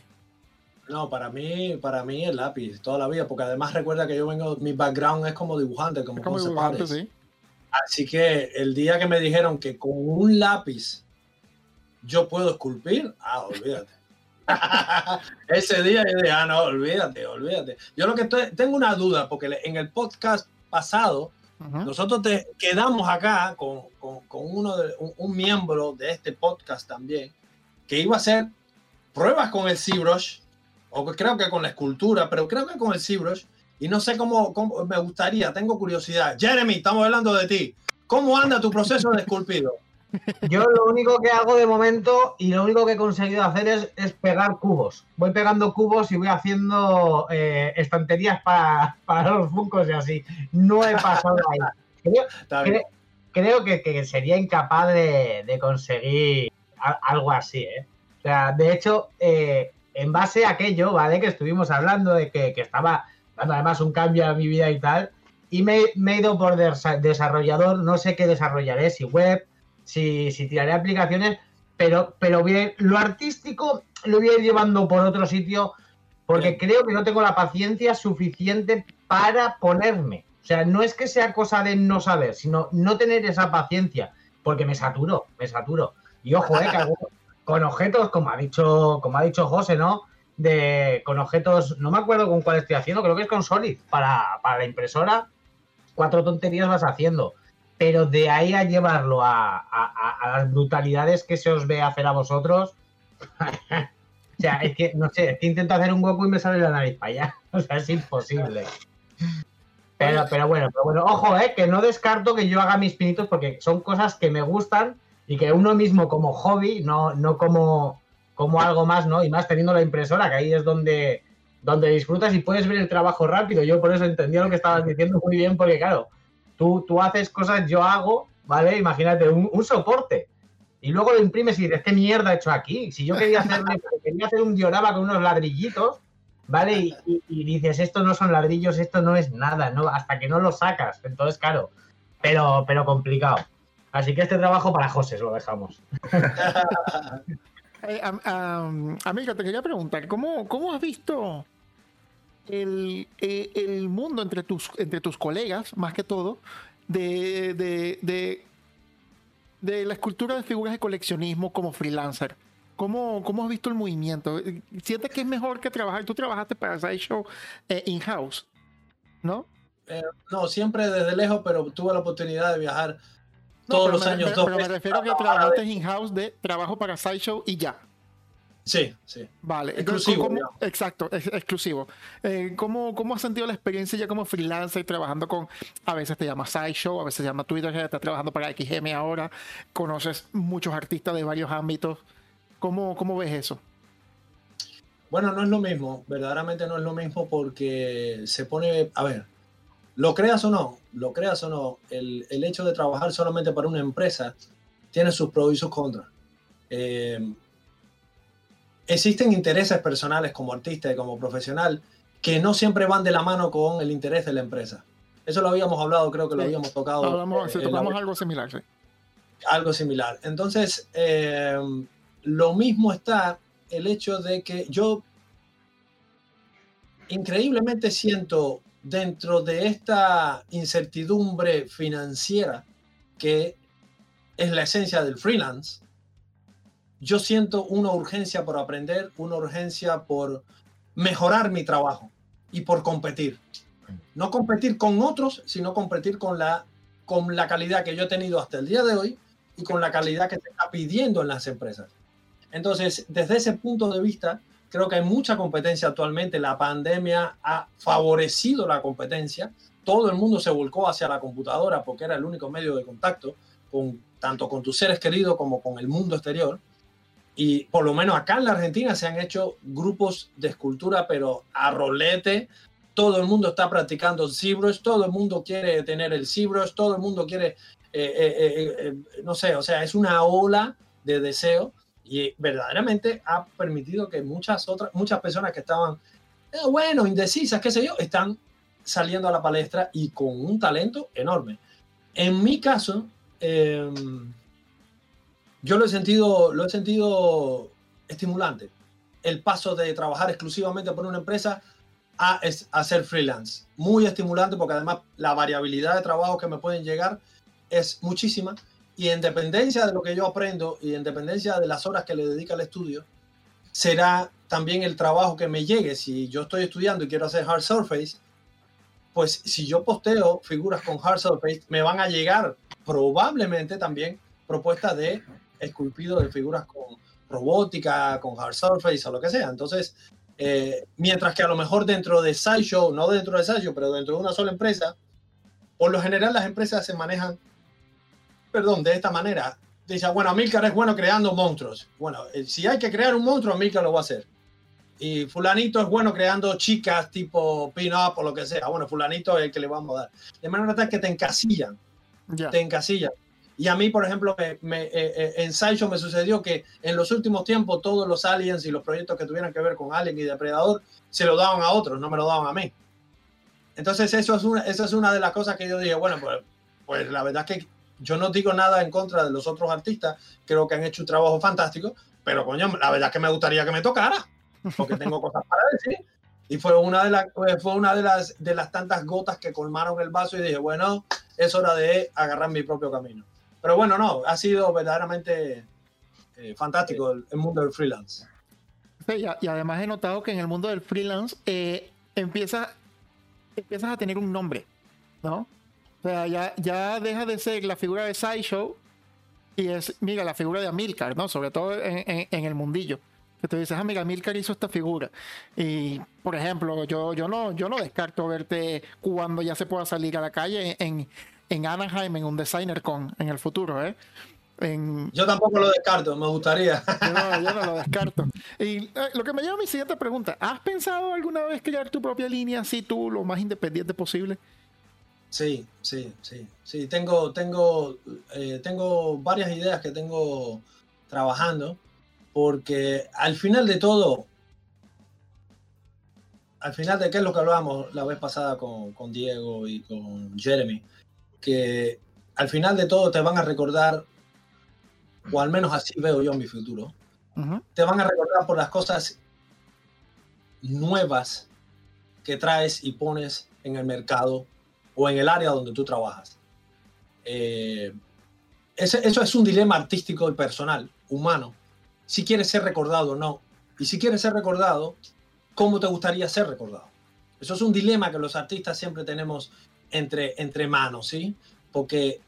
No, para mí, para mí el lápiz, toda la vida, porque además recuerda que yo vengo, mi background es como dibujante, como, como dibujante, sí. Así que el día que me dijeron que con un lápiz yo puedo esculpir, ah, olvídate. (laughs) Ese día yo dije, ah, no, olvídate, olvídate. Yo lo que estoy, tengo una duda, porque en el podcast pasado, Nosotros te quedamos acá con, con- con uno de, un, un miembro de este podcast también, que iba a hacer pruebas con el ZBrush, o creo que con la escultura, pero creo que con el ZBrush, y no sé cómo, cómo me gustaría, tengo curiosidad. Jeremy, estamos hablando de ti. ¿Cómo anda tu proceso de esculpido? Yo lo único que hago de momento y lo único que he conseguido hacer es, es pegar cubos. Voy pegando cubos y voy haciendo eh, estanterías para, para los funcos y así. No he pasado ahí. Creo, cre- creo que, que sería incapaz de, de conseguir a- algo así, ¿eh? O sea, de hecho, eh, en base a aquello, ¿vale? Que estuvimos hablando de que, que estaba dando además un cambio a mi vida y tal, y me, me he ido por desa- desarrollador, no sé qué desarrollaré, si web, si, si tiraré aplicaciones, pero, pero bien, lo artístico lo voy a ir llevando por otro sitio porque creo que no tengo la paciencia suficiente para ponerme. O sea, no es que sea cosa de no saber, sino no tener esa paciencia, porque me saturo, me saturo. Y ojo, eh, que algunos- (laughs) con objetos, como ha dicho, como ha dicho José, ¿no? De, con objetos, no me acuerdo con cuál estoy haciendo, creo que es con Solid, para, para la impresora, cuatro tonterías vas haciendo. Pero de ahí a llevarlo a, a- a- las brutalidades que se os ve hacer a vosotros, (laughs) o sea, es que, no sé, es que intento hacer un hueco y me sale la nariz para allá. (laughs) O sea, es imposible. Pero, pero bueno, pero bueno, ojo, eh, que no descarto que yo haga mis pinitos porque son cosas que me gustan y que uno mismo como hobby, no, no como, como algo más, ¿no? Y más teniendo la impresora, que ahí es donde, donde disfrutas y puedes ver el trabajo rápido. Yo por eso entendía lo que estabas diciendo muy bien, porque claro, tú, tú haces cosas, yo hago, ¿vale? Imagínate, un, soporte. Y luego lo imprimes y dices, ¿qué mierda he hecho aquí? Si yo quería, hacerle, (laughs) quería hacer un diorama con unos ladrillitos, ¿vale? Y, dices, esto no son ladrillos, esto no es nada, ¿no? Hasta que no lo sacas. Entonces, claro, pero, pero complicado. Así que este trabajo para José lo dejamos. (laughs) Eh, te quería preguntar, ¿cómo, cómo has visto el, eh, el mundo entre tus, entre tus colegas, más que todo, de, de, de, de la escultura de figuras de coleccionismo como freelancer? ¿Cómo, ¿Cómo has visto el movimiento? ¿Sientes que es mejor que trabajar? Tú trabajaste para Sideshow eh, in-house, ¿no? Eh, no, siempre desde lejos, pero tuve la oportunidad de viajar todos los años. dos pero me refiero a que trabajar trabajaste de- in-house de trabajo para Sideshow y ya. Sí, sí. Vale, Exclusivo, ¿cómo- digamos. exacto, ex- exclusivo. Eh, ¿cómo, ¿Cómo has sentido la experiencia ya como freelancer trabajando con, a veces te llama SciShow, a veces se llama Twitter, estás trabajando para XM ahora, conoces muchos artistas de varios ámbitos. ¿Cómo, cómo ves eso? Bueno, no es lo mismo, verdaderamente no es lo mismo porque se pone, a ver, lo creas o no, lo creas o no, el, el hecho de trabajar solamente para una empresa tiene sus pros y sus contras. Eh, existen intereses personales como artista y como profesional que no siempre van de la mano con el interés de la empresa. Eso lo habíamos hablado, creo que lo habíamos tocado. Hablamos, eh, si la- algo similar, sí. algo similar. Entonces, eh, lo mismo está el hecho de que yo increíblemente siento dentro de esta incertidumbre financiera que es la esencia del freelance, yo siento una urgencia por aprender, una urgencia por mejorar mi trabajo y por competir. No competir con otros, sino competir con la, con la calidad que yo he tenido hasta el día de hoy y con la calidad que se está pidiendo en las empresas. Entonces, desde ese punto de vista, creo que hay mucha competencia actualmente. La pandemia ha favorecido la competencia. Todo el mundo se volcó hacia la computadora porque era el único medio de contacto, con, tanto con tus seres queridos como con el mundo exterior. Y por lo menos acá en la Argentina se han hecho grupos de escultura, pero a rolete. Todo el mundo está practicando ZBrush, todo el mundo quiere tener el ZBrush, todo el mundo quiere, eh, eh, eh, eh, no sé, o sea, es una ola de deseo y verdaderamente ha permitido que muchas otras, muchas personas que estaban, eh, bueno, indecisas, qué sé yo, están saliendo a la palestra y con un talento enorme. En mi caso, eh, yo lo he sentido, lo he sentido estimulante. El paso de trabajar exclusivamente por una empresa a, es- a ser freelance. Muy estimulante porque además la variabilidad de trabajo que me pueden llegar es muchísima y en dependencia de lo que yo aprendo y en dependencia de las horas que le dedica al estudio, será también el trabajo que me llegue. Si yo estoy estudiando y quiero hacer hard surface, pues si yo posteo figuras con hard surface, me van a llegar probablemente también propuestas de esculpido de figuras con robótica, con hard surface o lo que sea. Entonces, eh, mientras que a lo mejor dentro de SciShow, no dentro de SciShow, pero dentro de una sola empresa, por lo general las empresas se manejan, perdón, de esta manera. Dice, bueno, Amilcar es bueno creando monstruos. Bueno, eh, si hay que crear un monstruo, Amilcar lo va a hacer. Y fulanito es bueno creando chicas tipo pin-up o lo que sea. Bueno, fulanito es el que le vamos a dar. De manera tal que te encasillan Ya. te encasillan. Y a mí, por ejemplo, me, me, eh, eh, en Sideshow me sucedió que en los últimos tiempos todos los aliens y los proyectos que tuvieran que ver con Alien y Depredador se lo daban a otros, no me lo daban a mí. Entonces eso es una, esa es una de las cosas que yo dije, bueno, pues, pues la verdad es que yo no digo nada en contra de los otros artistas, creo que han hecho un trabajo fantástico, pero coño, la verdad es que me gustaría que me tocara, porque tengo cosas para decir. Y fue una de las, fue una de las, de las tantas gotas que colmaron el vaso y dije, bueno, es hora de agarrar mi propio camino. Pero bueno, no, ha sido verdaderamente eh, fantástico el, el mundo del freelance. Sí, y, además he notado que en el mundo del freelance eh, empieza, empiezas a tener un nombre, ¿no? O sea, ya, ya deja de ser la figura de Sideshow y es, mira, la figura de Amilcar, ¿no? Sobre todo en, en- en el mundillo. Que tú dices, ah, mira, Amilcar hizo esta figura. Y, por ejemplo, yo, yo, no, yo no descarto verte cuando ya se pueda salir a la calle en, en Anaheim, en un designer con en el futuro, ¿eh? En, Yo tampoco lo descarto, me gustaría. yo no, yo no lo (laughs) descarto. Y eh, lo que me lleva a mi siguiente pregunta: ¿has pensado alguna vez crear tu propia línea así tú, lo más independiente posible? Sí, sí, sí, sí. Tengo, tengo, eh, tengo varias ideas que tengo trabajando, porque al final de todo, al final de qué es lo que hablábamos la vez pasada con, con Diego y con Jeremy, que al final de todo te van a recordar, o al menos así veo yo mi futuro, te van a recordar por las cosas nuevas que traes y pones en el mercado o en el área donde tú trabajas. Eh, ese- eso es un dilema artístico y personal, humano. Si quieres ser recordado o no. Y si quieres ser recordado, ¿cómo te gustaría ser recordado? Eso es un dilema que los artistas siempre tenemos entre, entre manos, ¿sí? Porque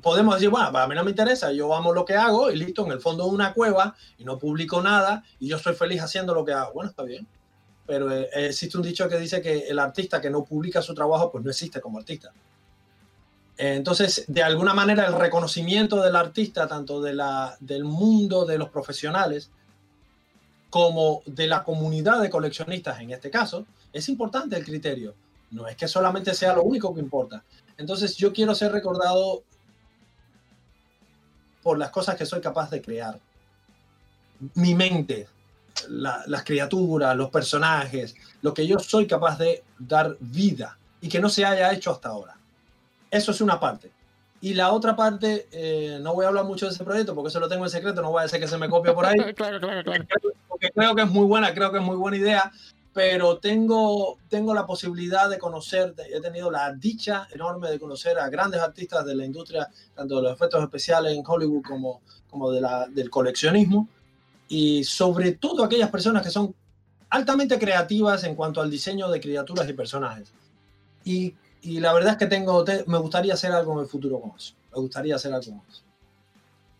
podemos decir, bueno, a mí no me interesa, yo amo lo que hago y listo, en el fondo de una cueva y no publico nada y yo soy feliz haciendo lo que hago. Bueno, está bien. Pero eh, existe un dicho que dice que el artista que no publica su trabajo, pues no existe como artista. Eh, Entonces, de alguna manera, el reconocimiento del artista, tanto de la, del mundo de los profesionales como de la comunidad de coleccionistas en este caso, es importante el criterio. No es que solamente sea lo único que importa. Entonces, yo quiero ser recordado por las cosas que soy capaz de crear. Mi mente, la- las criaturas, los personajes, lo que yo soy capaz de dar vida y que no se haya hecho hasta ahora. Eso es una parte. Y la otra parte, eh, no voy a hablar mucho de ese proyecto porque eso lo tengo en secreto, no voy a decir que se me copia por ahí (laughs) claro, claro, claro. porque creo que es muy buena, creo que es muy buena idea, pero tengo, tengo la posibilidad de conocer, he tenido la dicha enorme de conocer a grandes artistas de la industria, tanto de los efectos especiales en Hollywood como, como de la, del coleccionismo, y sobre todo aquellas personas que son altamente creativas en cuanto al diseño de criaturas y personajes. Y, y la verdad es que tengo, te- me gustaría hacer algo en el futuro con eso. Me gustaría hacer algo con eso.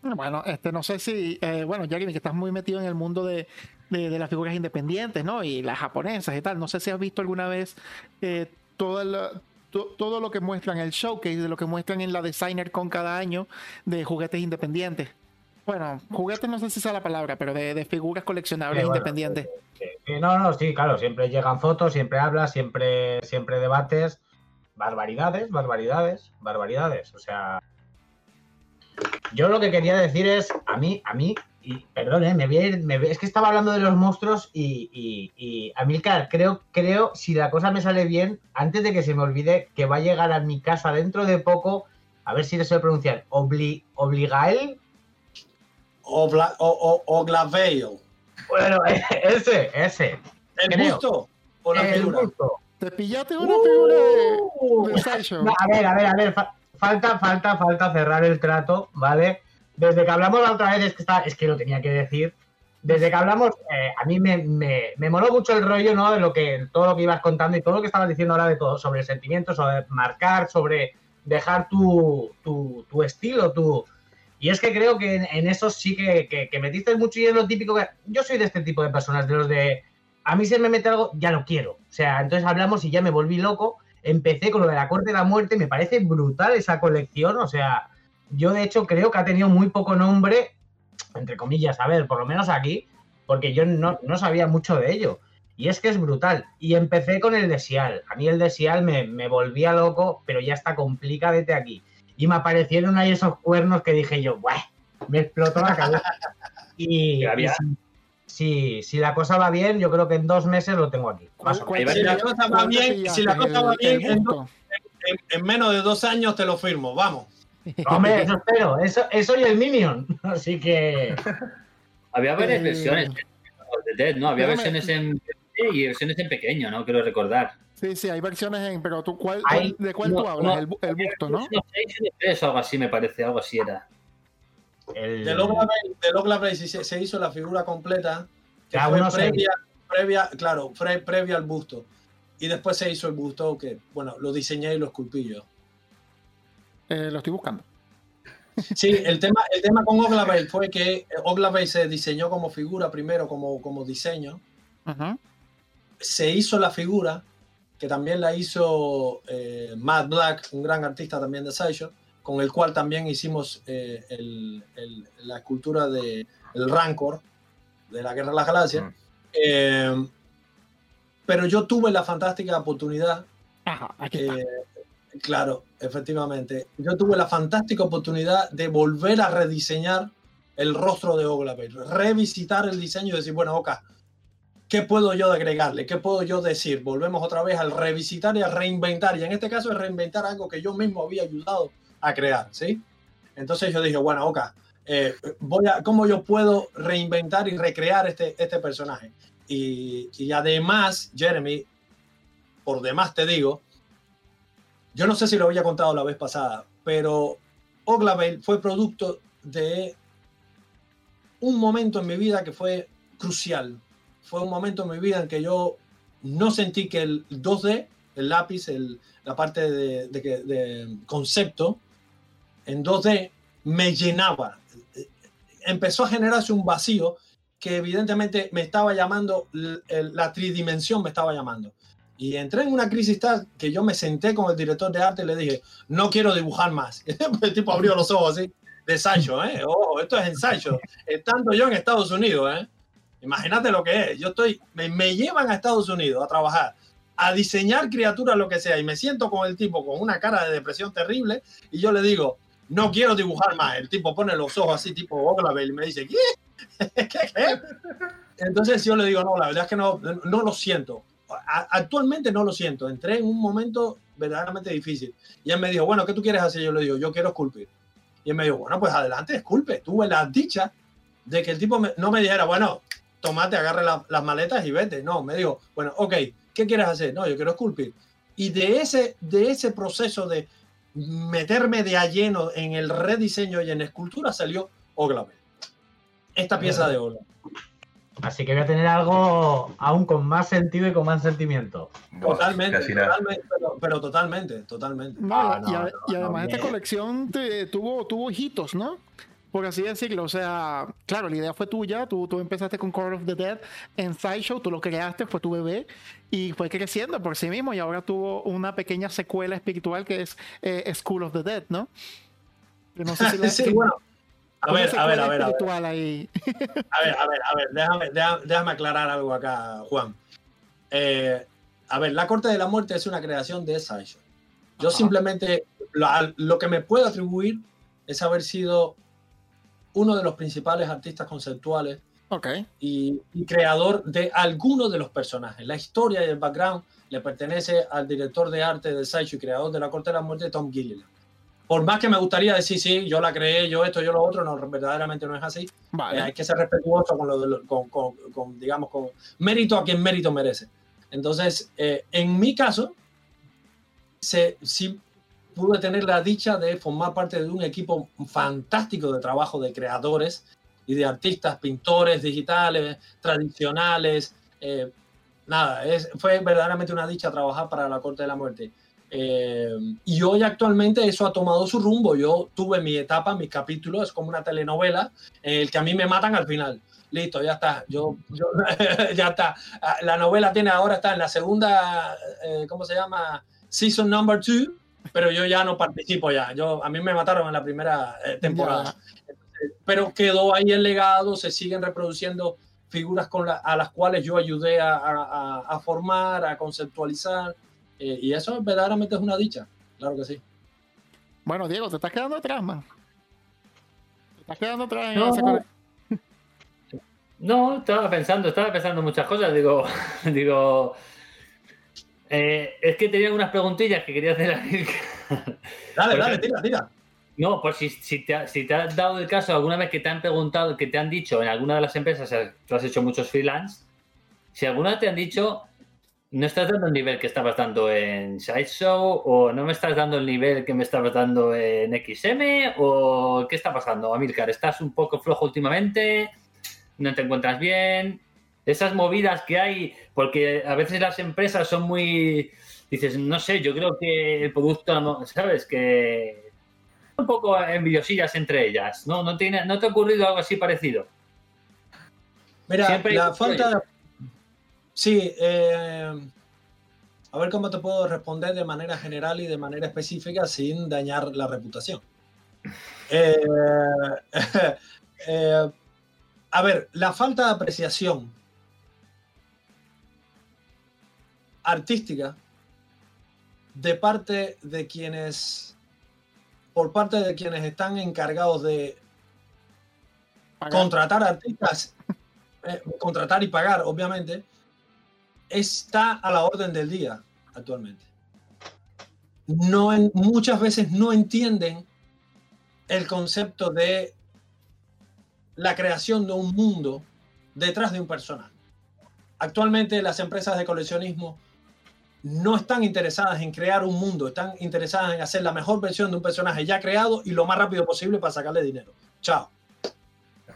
Bueno, este, no sé si, eh, bueno, Jeremy, que estás muy metido en el mundo de, de- de las figuras independientes, ¿no? Y las japonesas y tal. No sé si has visto alguna vez eh, todo, el, to- todo lo que muestran, el showcase de lo que muestran en la Designer con cada año de juguetes independientes. Bueno, juguetes no sé si sea la palabra, pero de, de figuras coleccionables Sí, bueno, independientes. Sí, sí, no, no, sí, claro, siempre llegan fotos, siempre hablas, siempre, siempre debates. Barbaridades, barbaridades, barbaridades. O sea, yo lo que quería decir es, a mí, a mí, y perdón, eh, me voy a ir- me voy- es que estaba hablando de los monstruos y, y, y Amilcar, creo, creo, si la cosa me sale bien, antes de que se me olvide, que va a llegar a mi casa dentro de poco, a ver si le sé pronunciar, Obli, Obligael, O, Bla- o, o, o Glaveil. bueno, (laughs) ese, ese, ¿El Creo. busto o la el figura? gusto. ¿Te pillaste una figura Uh, de, de? No, a ver, a ver, a ver. fa- falta, falta, falta cerrar el trato, ¿vale? Desde que hablamos la otra vez, es que, está, es que lo tenía que decir. Desde que hablamos, eh, a mí me, me, me moló mucho el rollo, ¿no? De lo que, todo lo que ibas contando y todo lo que estabas diciendo ahora de todo, sobre el sentimiento, sobre marcar, sobre dejar tu, tu, tu estilo, tu. Y es que creo que en, en eso sí que, que, que metiste mucho y es lo típico que. Yo soy de este tipo de personas, de los de. A mí se me mete algo, ya lo quiero. O sea, entonces hablamos y ya me volví loco empecé con lo de la Corte de la Muerte, me parece brutal esa colección, o sea, yo de hecho creo que ha tenido muy poco nombre, entre comillas, a ver, por lo menos aquí, porque yo no, no sabía mucho de ello. Y es que es brutal. Y empecé con el de Sial. A mí el de Sial me, me volvía loco, pero ya está complicadete aquí. Y me aparecieron ahí esos cuernos que dije yo, ¡buah! Me explotó la cabeza. (laughs) Y, había- si, si, la cosa va bien, yo creo que en dos meses lo tengo aquí. Más o menos. ¿Cuál- Si la cosa va bien, pillaste? si la cosa va El- bien, el en, busto. en- en menos de dos años te lo firmo. Vamos. (laughs) Hombre, eso espero. Eso, eso y el Minion. (laughs) Así que. Había varias Eh, versiones de Dead, ¿no? Había versiones en y versiones en pequeño, ¿no? Quiero recordar. Sí, sí, hay versiones en. Pero tú, ¿cuál, Hay- ¿de cuál no, tú hablas? no. el, el busto, ¿no? No o algo así me parece, algo así era. El... De Logla se, se hizo la figura completa, que Ya, fue previa, previa, claro, pre- previa al busto. Y después se hizo el busto que, bueno, lo diseñé y lo esculpí yo. Eh, lo estoy buscando. Sí, el tema, el tema con Oglabay fue que Oglabay se diseñó como figura primero, como, como diseño. Se hizo la figura, que también la hizo eh, Matt Black, un gran artista también de Sideshow, con el cual también hicimos eh, el- el- la escultura de el Rancor, de la Guerra de las Galaxias. Mm. Eh, pero yo tuve la fantástica oportunidad Ajá, aquí está. eh, claro, efectivamente. Yo tuve la fantástica oportunidad de volver a rediseñar el rostro de Oglabay, revisitar el diseño y decir, bueno, Oka, ¿qué puedo yo agregarle? ¿Qué puedo yo decir? Volvemos otra vez al revisitar y a reinventar. Y en este caso es reinventar algo que yo mismo había ayudado a crear, ¿sí? Entonces yo dije, bueno, Oka, eh, voy a, cómo yo puedo reinventar y recrear este, este personaje. Y, y además, Jeremy, por demás te digo, yo no sé si lo había contado la vez pasada, pero Oglavale fue producto de un momento en mi vida que fue crucial. Fue un momento en mi vida en que yo no sentí que el 2D, el lápiz, el, la parte de, de, de concepto en 2D me llenaba. Empezó a generarse un vacío que evidentemente me estaba llamando, la tridimensión me estaba llamando. Y entré en una crisis tal que yo me senté con el director de arte y le dije, no quiero dibujar más. (laughs) El tipo abrió los ojos así, de ensayo, ¿eh? Ojo, esto es ensayo. Estando yo en Estados Unidos, ¿eh? Imagínate lo que es. Yo estoy, me, me, llevan a Estados Unidos a trabajar, a diseñar criaturas, lo que sea, y me siento con el tipo con una cara de depresión terrible y yo le digo, no quiero dibujar más. El tipo pone los ojos así, tipo Oglavel, y me dice, (laughs) ¿qué? ¿Qué. Entonces yo le digo, no, la verdad es que no, no lo siento. Actualmente no lo siento. Entré en un momento verdaderamente difícil. Y él me dijo, bueno, ¿qué tú quieres hacer? Yo le digo, yo quiero esculpir. Y él me dijo, bueno, pues adelante, esculpe. Tuve la dicha de que el tipo me, no me dijera, bueno, tomate, agarre la, las maletas y vete. No, me dijo, bueno, ok, ¿qué quieres hacer? No, yo quiero esculpir. Y de ese, de ese proceso de meterme de a lleno en el rediseño y en escultura salió Oglavel. Esta pieza de oro. Así que voy a tener algo aún con más sentido y con más sentimiento. Totalmente, totalmente pero, pero, totalmente, totalmente. No, ah, no, y, a, y, además esta colección te, tuvo, tuvo hitos, ¿no? Por así decirlo, o sea, claro, la idea fue tuya, tú, tú empezaste con Call of the Dead en Sideshow, tú lo creaste, fue tu bebé y fue creciendo por sí mismo y ahora tuvo una pequeña secuela espiritual que es eh, School of the Dead, ¿no? no sé si (laughs) la, sí, bueno. A ver, a ver, a ver, a ver. Ahí. a ver, a ver, a ver, déjame, déjame, déjame aclarar algo acá, Juan. Eh, a ver, La Corte de la Muerte es una creación de Sideshow. Yo Ajá. simplemente, lo, lo que me puedo atribuir es haber sido uno de los principales artistas conceptuales okay. y, y, creador de algunos de los personajes. La historia y el background le pertenece al director de arte de Sideshow y creador de La Corte de la Muerte, Tom Gilliland. Por más que me gustaría decir, sí, yo la creé, yo esto, yo lo otro, no, verdaderamente no es así. Vale. Eh, hay que ser respetuoso con, lo, con, con, con, digamos, con mérito a quien mérito merece. Entonces, eh, en mi caso, se, sí pude tener la dicha de formar parte de un equipo fantástico de trabajo de creadores y de artistas, pintores digitales, tradicionales. Eh, nada, es, fue verdaderamente una dicha trabajar para la Corte de la Muerte. Eh, y hoy actualmente eso ha tomado su rumbo. Yo tuve mi etapa, mi capítulo, es como una telenovela en el que a mí me matan al final. Listo, ya está. Yo, yo (laughs) ya está. La novela tiene ahora está en la segunda, eh, ¿cómo se llama? Season number two pero yo ya no participo ya. Yo, a mí me mataron en la primera eh, temporada. Pero quedó ahí el legado, se siguen reproduciendo figuras con la, a las cuales yo ayudé a, a, a formar, a conceptualizar. Eh, y eso verdaderamente es una dicha, claro que sí. Bueno, Diego, te estás quedando atrás, man. Te estás quedando atrás en no, esa no, estaba pensando, estaba pensando muchas cosas. Digo, (laughs) digo, eh, es que tenía unas preguntillas que quería hacer a (laughs) Dale, dale, tira, tira. No, por si, si, te ha, si, te has dado el caso alguna vez que te han preguntado, que te han dicho en alguna de las empresas, tú has hecho muchos freelance, si alguna te han dicho, no estás dando el nivel que estabas dando en Sideshow, o no me estás dando el nivel que me estabas dando en XM, o qué está pasando, Amilcar, ¿estás un poco flojo últimamente? ¿No te encuentras bien? Esas movidas que hay, porque a veces las empresas son muy, dices, no sé, yo creo que el producto, ¿sabes? Que un poco envidiosillas entre ellas, ¿no? ¿No, tiene, ¿No te ha ocurrido algo así parecido? Mira, Siempre la falta... Sí, eh... a ver cómo te puedo responder de manera general y de manera específica sin dañar la reputación. (laughs) Eh... (laughs) eh... a ver, la falta de apreciación artística de parte de quienes, por parte de quienes están encargados de pagar. contratar artistas, eh, contratar y pagar, obviamente, está a la orden del día actualmente. No en, muchas veces no entienden el concepto de la creación de un mundo detrás de un personaje. Actualmente las empresas de coleccionismo no están interesadas en crear un mundo, están interesadas en hacer la mejor versión de un personaje ya creado y lo más rápido posible para sacarle dinero. Chao.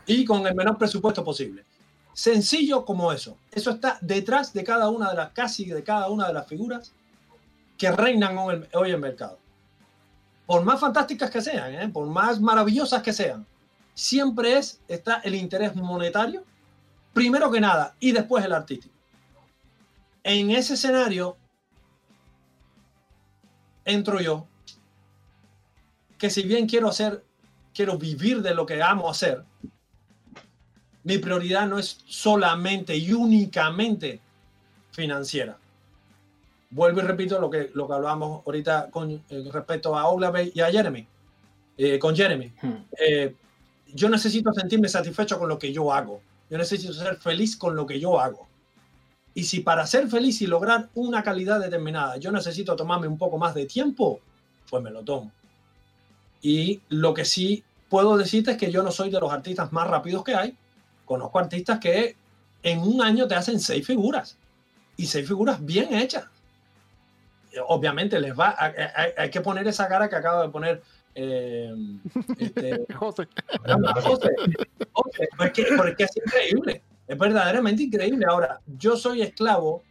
Y con el menor presupuesto posible. Sencillo como eso. Eso está detrás de cada una de las, casi de cada una de las figuras que reinan hoy en el mercado. Por más fantásticas que sean, ¿eh? por más maravillosas que sean, siempre es, está el interés monetario, primero que nada, y después el artístico. En ese escenario, entro yo, que si bien quiero hacer, quiero vivir de lo que amo hacer, mi prioridad no es solamente y únicamente financiera. Vuelvo y repito lo que, lo que hablábamos ahorita con eh, respecto a Oglave y a Jeremy, eh, con Jeremy. Hmm. Eh, yo necesito sentirme satisfecho con lo que yo hago. Yo necesito ser feliz con lo que yo hago. Y si para ser feliz y lograr una calidad determinada yo necesito tomarme un poco más de tiempo, pues me lo tomo. Y lo que sí puedo decirte es que yo no soy de los artistas más rápidos que hay. Conozco artistas que en un año te hacen seis figuras. Y seis figuras bien hechas. Obviamente les va, hay, que poner esa cara que acaba de poner eh, este, (laughs) José. José. José. porque es increíble. Es verdaderamente increíble. Ahora, yo soy esclavo,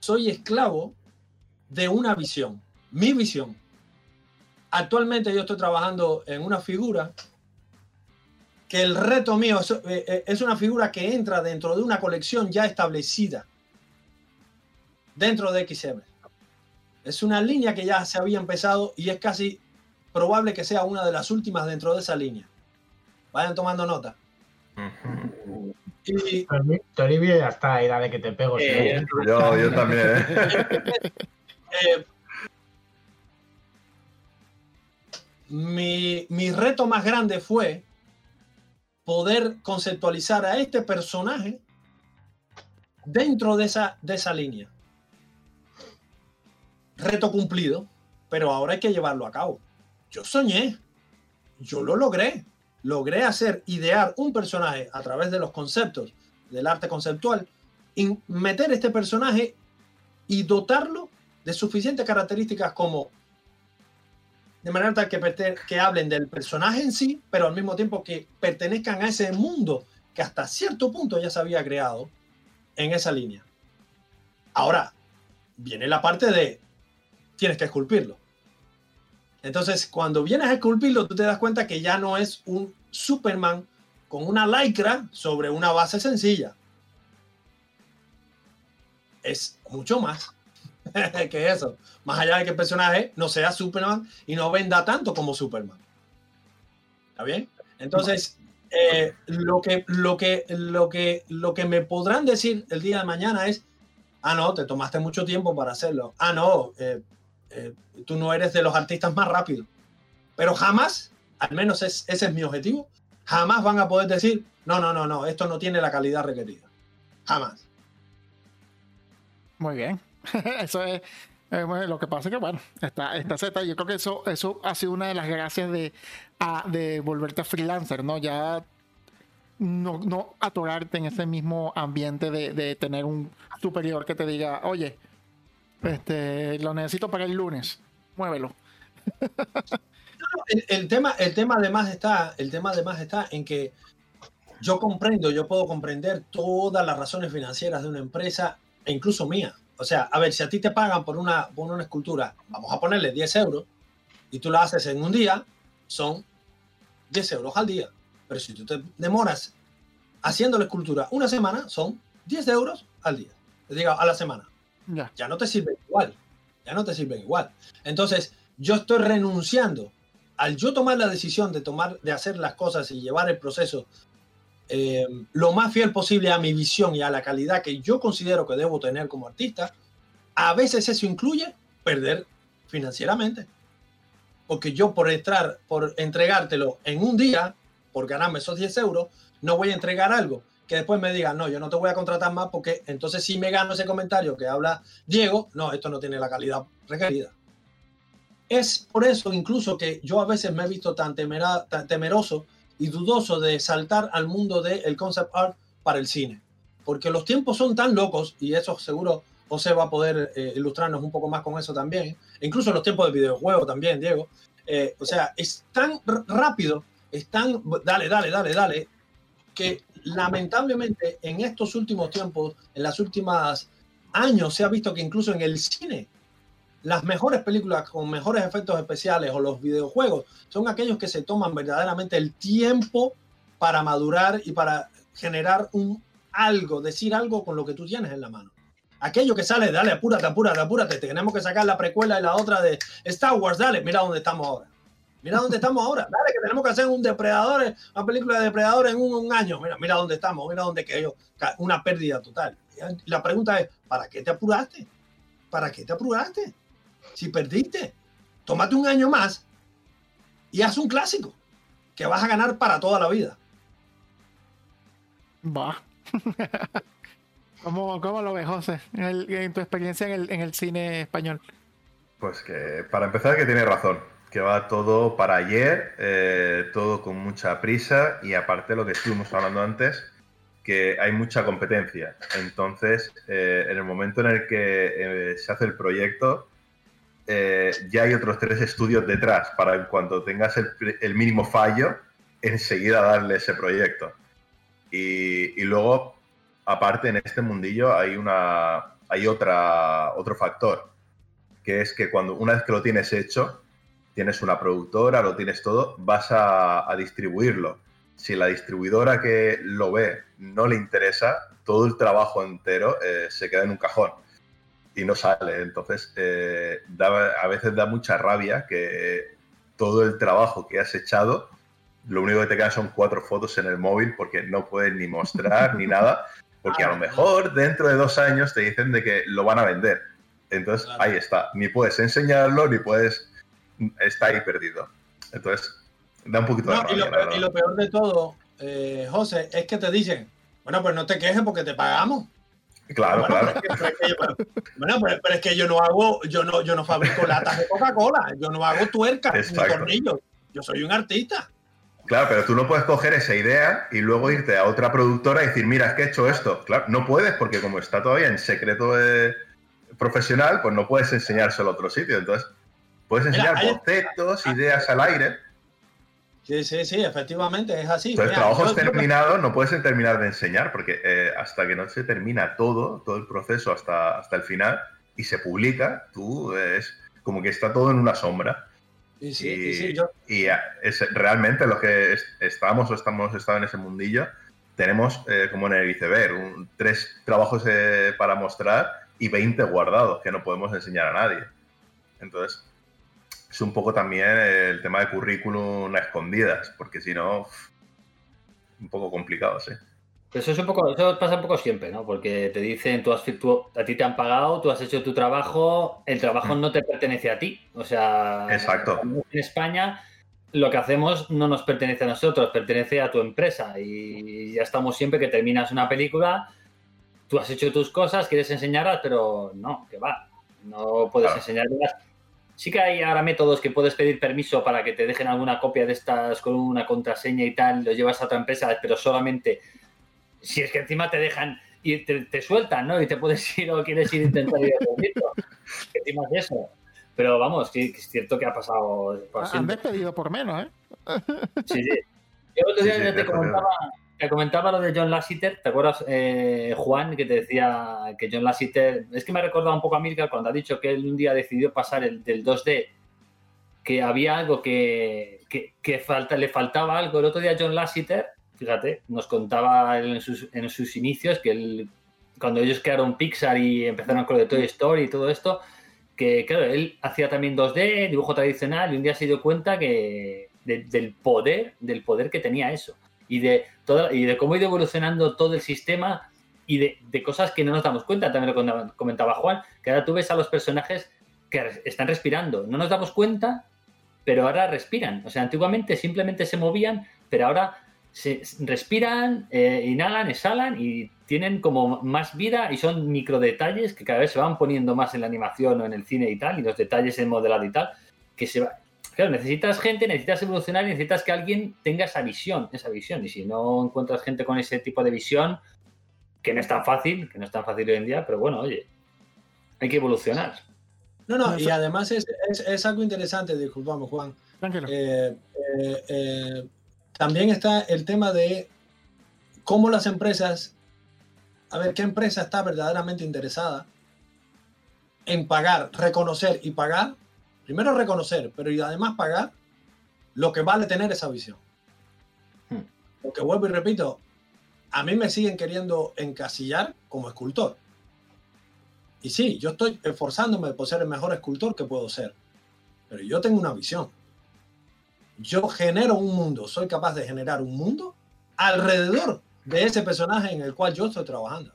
soy esclavo de una visión, mi visión. Actualmente yo estoy trabajando en una figura que el reto mío es, eh, eh, una figura que entra dentro de una colección ya establecida dentro de XM. Es una línea que ya se había empezado y es casi probable que sea una de las últimas dentro de esa línea. Vayan tomando nota. Y, Toribio ya está ahí, de que te pego. Eh, yo, yo, también. ¿eh? Eh, mi, mi, reto más grande fue poder conceptualizar a este personaje dentro de esa, de esa línea. Reto cumplido, pero ahora hay que llevarlo a cabo. Yo soñé, yo lo logré logré hacer, idear un personaje a través de los conceptos del arte conceptual, y meter este personaje y dotarlo de suficientes características como de manera tal que, que hablen del personaje en sí, pero al mismo tiempo que pertenezcan a ese mundo que hasta cierto punto ya se había creado en esa línea. Ahora, viene la parte de tienes que esculpirlo. Entonces, cuando vienes a esculpirlo, tú te das cuenta que ya no es un Superman con una lycra sobre una base sencilla. Es mucho más (laughs) que eso. Más allá de que el personaje no sea Superman y no venda tanto como Superman. ¿Está bien? Entonces, eh, lo, que, lo, que, lo, que, lo que me podrán decir el día de mañana es, ah, no, te tomaste mucho tiempo para hacerlo. Ah, no, eh, eh, tú no eres de los artistas más rápidos. Pero jamás, al menos ese es mi objetivo, jamás van a poder decir, no, no, no, no, esto no tiene la calidad requerida. Jamás. Muy bien. (laughs) eso es lo que pasa que, bueno, está, está Z. Yo creo que eso, eso ha sido una de las gracias de, de volverte freelancer, ¿no? Ya no, no atorarte en ese mismo ambiente de, de tener un superior que te diga, oye, este, lo necesito para el lunes. Muévelo. el, tema, el tema además está, el tema además está en que yo comprendo, yo puedo comprender todas las razones financieras de una empresa e incluso mía. O sea, a ver, si a ti te pagan por una, por una escultura, vamos a ponerle 10 euros, y tú la haces en un día, son 10 euros al día. Pero si tú te demoras haciendo la escultura una semana, son 10 euros al día. Digo, a la semana. Ya. no te sirve igual. Ya no te sirven igual. Entonces, yo estoy renunciando al yo tomar la decisión de tomar, de hacer las cosas y llevar el proceso eh, lo más fiel posible a mi visión y a la calidad que yo considero que debo tener como artista, a veces eso incluye perder financieramente. Porque yo por entrar, por entregártelo en un día, por ganarme esos 10 euros, no voy a entregar algo que después me digan, no, yo no te voy a contratar más porque entonces si me gano ese comentario que habla Diego, no, esto no tiene la calidad requerida. Es por eso incluso que yo a veces me he visto tan, temera, tan temeroso y dudoso de saltar al mundo del concept art para el cine. Porque los tiempos son tan locos, y eso seguro José va a poder eh, ilustrarnos un poco más con eso también, incluso los tiempos de videojuegos también, Diego. Eh, o sea, es tan rápido, es tan, dale, dale, dale, dale, que lamentablemente en estos últimos tiempos, en las últimas años, se ha visto que incluso en el cine, las mejores películas con mejores efectos especiales o los videojuegos son aquellos que se toman verdaderamente el tiempo para madurar y para generar un algo, decir algo con lo que tú tienes en la mano. Aquello que sale, dale, apúrate, apúrate, apúrate, tenemos que sacar la precuela y la otra de Star Wars, dale, mira dónde estamos ahora. Mira dónde estamos ahora. Dale, que tenemos que hacer un depredador, una película de depredador en un, año. Mira, mira dónde estamos, mira dónde que yo, una pérdida total. Y la pregunta es, ¿para qué te apuraste? ¿Para qué te apuraste? Si perdiste, tómate un año más y haz un clásico que vas a ganar para toda la vida. Va. (laughs) ¿Cómo, ¿Cómo, lo ves, José, en, tu experiencia en el, en el, cine español? Pues que para empezar que tiene razón, que va todo para ayer, eh, todo con mucha prisa y aparte lo que estuvimos hablando antes, que hay mucha competencia. Entonces, eh, en el momento en el que eh, se hace el proyecto, ya hay otros tres estudios detrás para en cuanto tengas el, mínimo fallo, enseguida darle ese proyecto. Y, y, luego, aparte, en este mundillo hay, una, hay otra, otro factor, que es que cuando una vez que lo tienes hecho, tienes una productora, lo tienes todo, vas a, distribuirlo. Si la distribuidora que lo ve no le interesa, todo el trabajo entero eh, se queda en un cajón y no sale. Entonces, eh, a veces da mucha rabia que todo el trabajo que has echado, lo único que te quedan son cuatro fotos en el móvil porque no puedes ni mostrar ni nada, porque a lo mejor dentro de dos años te dicen de que lo van a vender. Entonces, ahí está. Ni puedes enseñarlo, ni puedes está ahí perdido. Entonces, da un poquito de rabia, y, lo peor, de todo, eh, José, es que te dicen, bueno, pues no te quejes porque te pagamos. Claro, claro. bueno, pero, es que yo no hago, yo no, yo no fabrico latas de Coca-Cola, yo no hago tuercas ni tornillos, yo soy un artista. Claro, pero tú no puedes coger esa idea y luego irte a otra productora y decir, mira, es que he hecho esto. Claro, no puedes porque como está todavía en secreto profesional, pues no puedes enseñárselo a otro sitio. Entonces, Puedes enseñar bocetos, ideas al aire. Sí, sí, sí, efectivamente, es así. Entonces, trabajos terminados no puedes terminar de enseñar, porque eh, hasta que no se termina todo, todo el proceso hasta, hasta el final, y se publica, tú es como que está todo en una sombra. Y, sí, y es, realmente los que estamos o estamos estado en ese mundillo, tenemos eh, como en el iceberg, tres trabajos eh, para mostrar y 20 guardados que no podemos enseñar a nadie. Entonces, es un poco también el tema de currículum a escondidas, porque si no, un poco complicado, sí. Eso es un poco, eso pasa un poco siempre, ¿no? Porque te dicen, tú, has, a ti te han pagado, tú has hecho tu trabajo, el trabajo mm. no te pertenece a ti. O sea, Exacto. en España lo que hacemos no nos pertenece a nosotros, pertenece a tu empresa. Y ya estamos siempre que terminas una película, tú has hecho tus cosas, quieres enseñarlas, pero no, que va. No puedes enseñarlas Sí que hay ahora métodos que puedes pedir permiso para que te dejen alguna copia de estas con una contraseña y tal, lo llevas a otra empresa, pero solamente si es que encima te dejan y te, sueltan, ¿no? Y te puedes (laughs) ir o quieres ir a intentar ir a encima de eso. Pero vamos, que, es cierto que ha pasado. Han despedido por menos, ¿eh? Sí, sí. Yo otro día te comentaba, te comentaba lo de John Lasseter, ¿te acuerdas, eh, Juan, que te decía que John Lasseter, es que me ha recordado un poco a Milka cuando ha dicho que él un día decidió pasar el del 2D, que había algo que, que, falta, le faltaba algo. El otro día John Lasseter, fíjate, nos contaba en sus, en sus inicios que él, cuando ellos crearon Pixar y empezaron con el Toy Story y todo esto, que claro, él hacía también 2D, dibujo tradicional, y un día se dio cuenta que del poder, del poder que tenía eso y de, toda, y de cómo ha ido evolucionando todo el sistema y de, cosas que no nos damos cuenta. También lo comentaba Juan, que ahora tú ves a los personajes que están respirando. No nos damos cuenta, pero ahora respiran. O sea, antiguamente simplemente se movían, pero ahora se respiran, eh, inhalan, exhalan y tienen como más vida y son micro detalles que cada vez se van poniendo más en la animación o en el cine y tal, y los detalles en modelado y tal, que se va, claro, necesitas gente, necesitas evolucionar y necesitas que alguien tenga esa visión, esa visión. Y si no encuentras gente con ese tipo de visión, que no es tan fácil, que no es tan fácil hoy en día, pero bueno, oye, hay que evolucionar. No, no, y además es, es, es algo interesante, disculpame, Juan. Tranquilo. Eh, eh, eh, también está el tema de cómo las empresas, a ver, qué empresa está verdaderamente interesada en pagar, reconocer y pagar, primero reconocer, pero y además pagar lo que vale tener esa visión. Hmm. Porque vuelvo y repito, a mí me siguen queriendo encasillar como escultor. Y sí, yo estoy esforzándome por ser el mejor escultor que puedo ser, pero yo tengo una visión. Yo genero un mundo, soy capaz de generar un mundo alrededor de ese personaje en el cual yo estoy trabajando.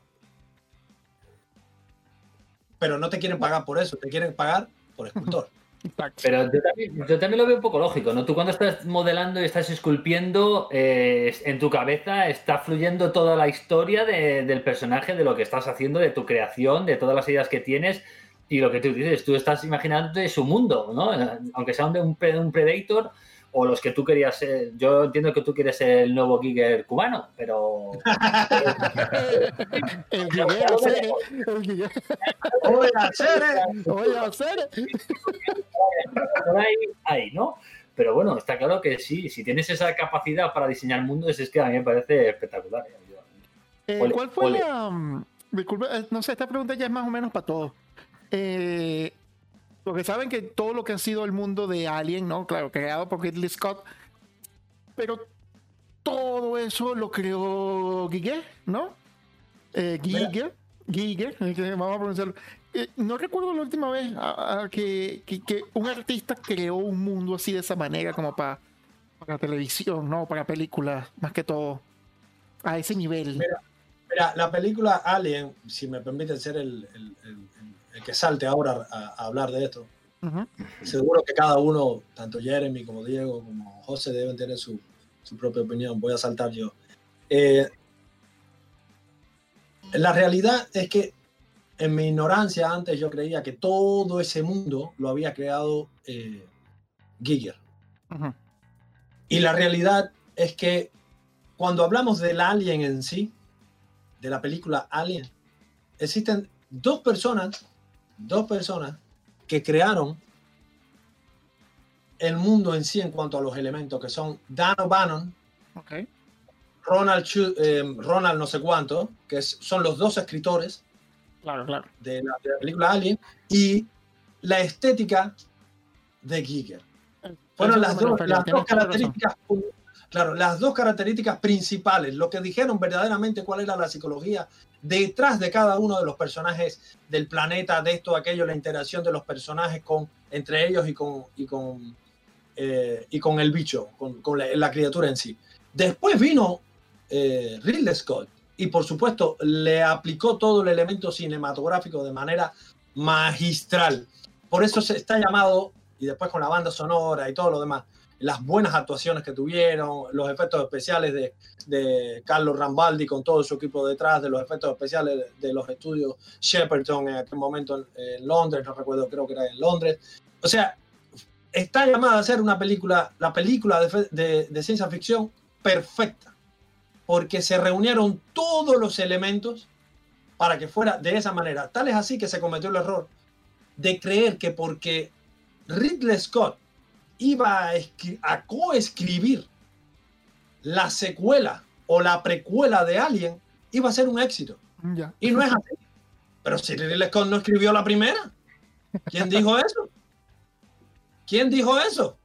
Pero no te quieren pagar por eso, te quieren pagar por escultor. Pero yo también, lo veo un poco lógico, ¿no? Tú cuando estás modelando y estás esculpiendo, eh, en tu cabeza está fluyendo toda la historia de- del personaje, de lo que estás haciendo, de tu creación, de todas las ideas que tienes y lo que tú dices, tú estás imaginándote su mundo, ¿no? Aunque sea un, un Predator o los que tú querías ser. Yo entiendo que tú quieres ser el nuevo Giger cubano, pero... (laughs) El Guille hacer, el Guille, Oye, por ahí, ahí, ¿no? Pero bueno, está claro que sí, si tienes esa capacidad para diseñar mundos, es que a mí me parece espectacular. ¿eh? Eh, ¿Cuál fue ole. la. mm, Disculpe, eh, no sé, esta pregunta ya es más o menos para todos. Eh, porque saben que todo lo que ha sido el mundo de Alien, ¿no? Claro, creado por Ridley Scott. Pero todo eso lo creó Giger, ¿no? Eh, Giger, vamos a pronunciarlo. Eh, no recuerdo la última vez ah, ah, que, que- que un artista creó un mundo así de esa manera, como para, para televisión, ¿no? Para películas, más que todo. A ese nivel. Mira, la película Alien, si me permite ser el, el- el- el que salte ahora a, a hablar de esto, Ujú. seguro que cada uno, tanto Jeremy como Diego, como José, deben tener su, su propia opinión. Voy a saltar yo. Eh, la realidad es que en mi ignorancia antes yo creía que todo ese mundo lo había creado eh, Giger. Ujú. Y la realidad es que cuando hablamos del alien en sí, de la película Alien, existen dos personas, dos personas que crearon el mundo en sí en cuanto a los elementos, que son Dan O'Bannon. Ronald, eh, Ronald no sé cuánto, que es- son los dos escritores Claro, claro. de la, de la película Alien, y la estética de Giger. Fueron las dos, las dos características, claro, las dos características principales, lo que dijeron verdaderamente cuál era la psicología detrás de cada uno de los personajes del planeta, de esto, aquello, la interacción de los personajes con, entre ellos y con, y con, eh, y con el bicho, con, con la, la criatura en sí. Después vino eh, Ridley Scott y por supuesto le aplicó todo el elemento cinematográfico de manera magistral. Por eso se está llamado, y después con la banda sonora y todo lo demás, las buenas actuaciones que tuvieron, los efectos especiales de, Carlos Rambaldi con todo su equipo detrás, de los efectos especiales de, los estudios Shepperton en aquel momento en, Londres, no recuerdo, creo que era en Londres. O sea, está llamada a ser una película, la película de- de ciencia ficción perfecta, porque se reunieron todos los elementos para que fuera de esa manera. Tal es así que se cometió el error de creer que porque Ridley Scott iba a, a coescribir la secuela o la precuela de Alien, iba a ser un éxito. Ya. Y no es así. Pero si Ridley Scott no escribió la primera, ¿quién dijo eso? ¿Quién dijo eso?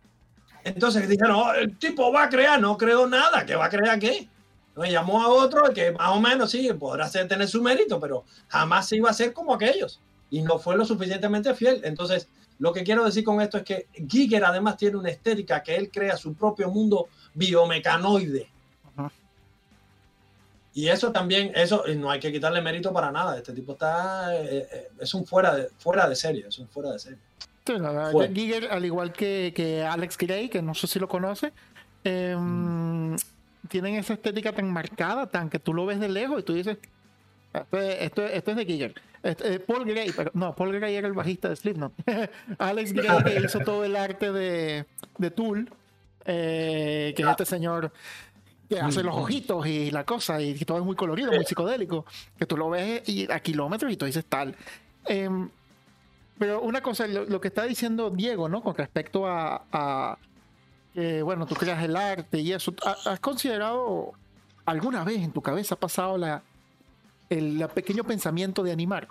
Entonces dijeron, "Oh, el tipo va a crear, no creó nada, ¿qué va a crear qué? Me llamó a otro que más o menos sí, podrá ser, tener su mérito, pero jamás se iba a hacer como aquellos. Y no fue lo suficientemente fiel. Entonces, lo que quiero decir con esto es que Giger además tiene una estética que él crea su propio mundo biomecanoide. Ajá. Y eso también, eso no hay que quitarle mérito para nada. Este tipo está, eh, eh, es un fuera de, fuera de serie, es un fuera de serie. Sí, la verdad, Fue. Giger, al igual que, que Alex Gray, que no sé si lo conoce, em, tienen esa estética tan marcada, tan que tú lo ves de lejos y tú dices, esto es, esto, esto es de Giger. Este, eh, Paul Gray, pero no, Paul Gray era el bajista de Slipknot. (laughs) Alex Gray que (laughs) hizo todo el arte de, de Tool, eh, que es este señor que hace los ojitos y la cosa, y todo es muy colorido, muy psicodélico, que tú lo ves y a kilómetros y tú dices tal. Em, pero una cosa, lo, lo que está diciendo Diego, ¿no? Con respecto a, a bueno, tú creas el arte y eso, ¿ha- ¿has considerado alguna vez en tu cabeza ha pasado la, el pequeño pensamiento de animar?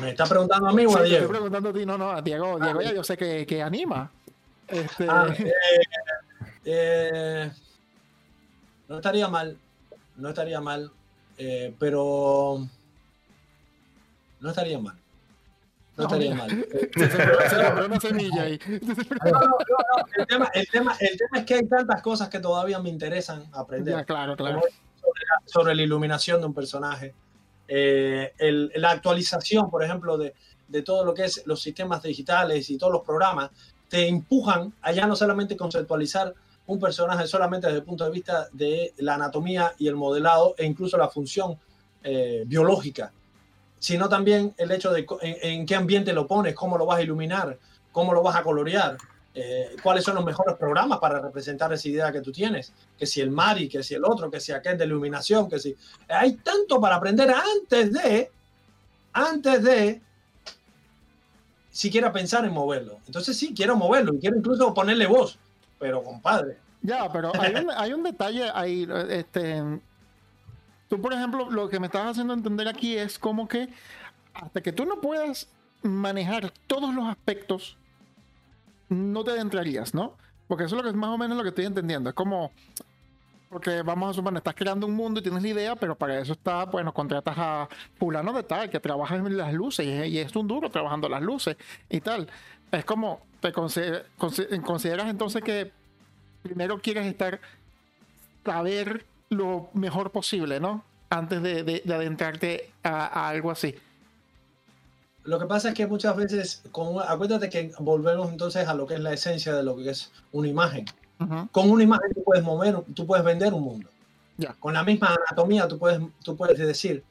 ¿Me está preguntando a mí o Sí, a te estoy Diego? preguntando a ti, no, no, a Diego, Diego ya yo sé que, que anima. Este, Ah, (laughs) eh, eh, no estaría mal, no estaría mal, eh, pero no estaría mal. No No, estaría mal. Se sembró, se sembró una semilla ahí. (laughs) no, no, no, no, (laughs) El tema, el, tema, el tema es que hay tantas cosas que todavía me interesan aprender. Ya, claro, claro. sobre la, sobre la iluminación de un personaje. Eh, el- la actualización, por ejemplo, de, de todo lo que es los sistemas digitales y todos los programas, te empujan a ya no solamente conceptualizar un personaje solamente desde el punto de vista de la anatomía y el modelado e incluso la función eh, biológica, sino también el hecho de en, en qué ambiente lo pones, cómo lo vas a iluminar, cómo lo vas a colorear, eh, cuáles son los mejores programas para representar esa idea que tú tienes, que si el Mari, que si el otro, que si aquel de iluminación, que si... Hay tanto para aprender antes de, antes de siquiera pensar en moverlo. Entonces sí, quiero moverlo y quiero incluso ponerle voz, pero compadre, Ya, pero hay un, hay un detalle ahí. Este, tú, por ejemplo, lo que me estás haciendo entender aquí es como que hasta que tú no puedas manejar todos los aspectos, no te adentrarías, ¿no? Porque eso es lo que es más o menos lo que estoy entendiendo. Es como, porque vamos a suponer, estás creando un mundo y tienes la idea, pero para eso está, bueno, contratas a fulano de tal, que trabaja en las luces y, es- un duro trabajando las luces y tal. Es como, te consider- consi- consideras entonces que primero quieres estar, saber lo mejor posible, ¿no? Antes de, de- de adentrarte a, a algo así. Lo que pasa es que muchas veces, con, acuérdate que volvemos entonces a lo que es la esencia de lo que es una imagen. Ujú. Con una imagen tú puedes mover, tú puedes vender un mundo. Ya. Con la misma anatomía tú puedes, tú puedes decir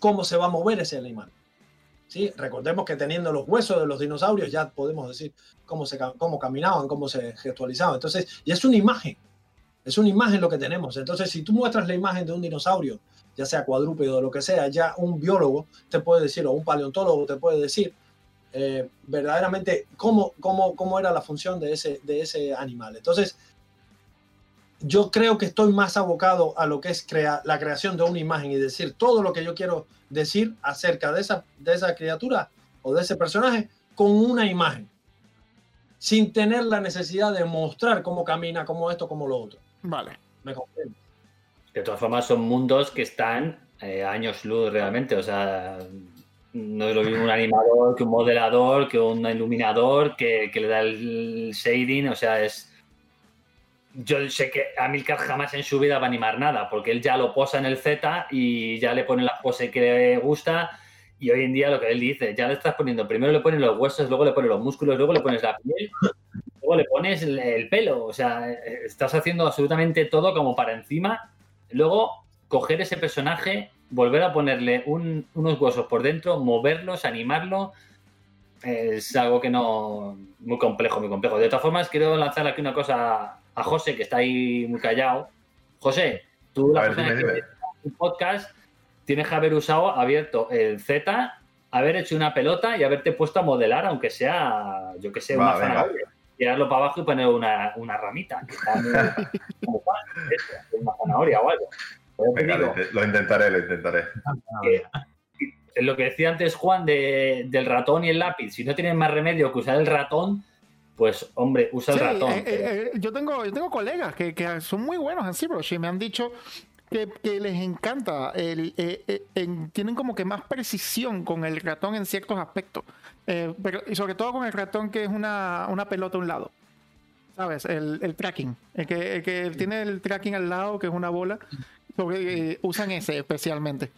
cómo se va a mover ese animal. ¿Sí? Recordemos que teniendo los huesos de los dinosaurios ya podemos decir cómo, se, cómo caminaban, cómo se gestualizaban. Entonces, y es una imagen. Es una imagen lo que tenemos. Entonces, si tú muestras la imagen de un dinosaurio, ya sea cuadrúpedo o lo que sea, ya un biólogo te puede decir, o un paleontólogo te puede decir eh, verdaderamente cómo, cómo, cómo era la función de ese, de ese animal. Entonces, yo creo que estoy más abocado a lo que es la creación de una imagen y decir todo lo que yo quiero decir acerca de esa, de esa criatura o de ese personaje con una imagen, sin tener la necesidad de mostrar cómo camina, cómo esto, cómo lo otro. Vale. ¿Me comprendo? De todas formas, son mundos que están eh, años luz realmente. O sea, no es lo mismo un animador que un modelador, que un iluminador, que, que le da el shading. O sea, es. Yo sé que Amilcar jamás en su vida va a animar nada, porque él ya lo posa en el Z y ya le pone la pose que le gusta. Y hoy en día lo que él dice, ya le estás poniendo, primero le pones los huesos, luego le pones los músculos, luego le pones la piel, luego le pones el, el pelo. O sea, estás haciendo absolutamente todo como para encima. Luego, coger ese personaje, volver a ponerle un- unos huesos por dentro, moverlos, animarlo, es algo que no. Muy complejo, muy complejo. De todas formas, quiero lanzar aquí una cosa a José, que está ahí muy callado. José, tú la ver, persona dime, dime. un podcast tienes que haber usado, abierto el Z, haber hecho una pelota y haberte puesto a modelar, aunque sea, yo que sé, Va, una zanahoria. Tirarlo para abajo y poner una, una ramita. Que está muy, (laughs) como una zanahoria o algo. Venga, digo, lo, intentaré, lo intentaré. que lo que decía antes Juan de- del ratón y el lápiz, si no tienes más remedio que usar el ratón, pues hombre, usa el ratón. eh, eh, eh, yo, tengo, yo tengo colegas que, que son muy buenos en ZBrush y me han dicho que, que les encanta, el, eh, eh, en- tienen como que más precisión con el ratón en ciertos aspectos, Eh, pero, y sobre todo con el ratón que es una, una pelota a un lado. ¿Sabes? El, el tracking. El que, el que tiene el tracking al lado, que es una bola. sobre- eh, usan ese especialmente.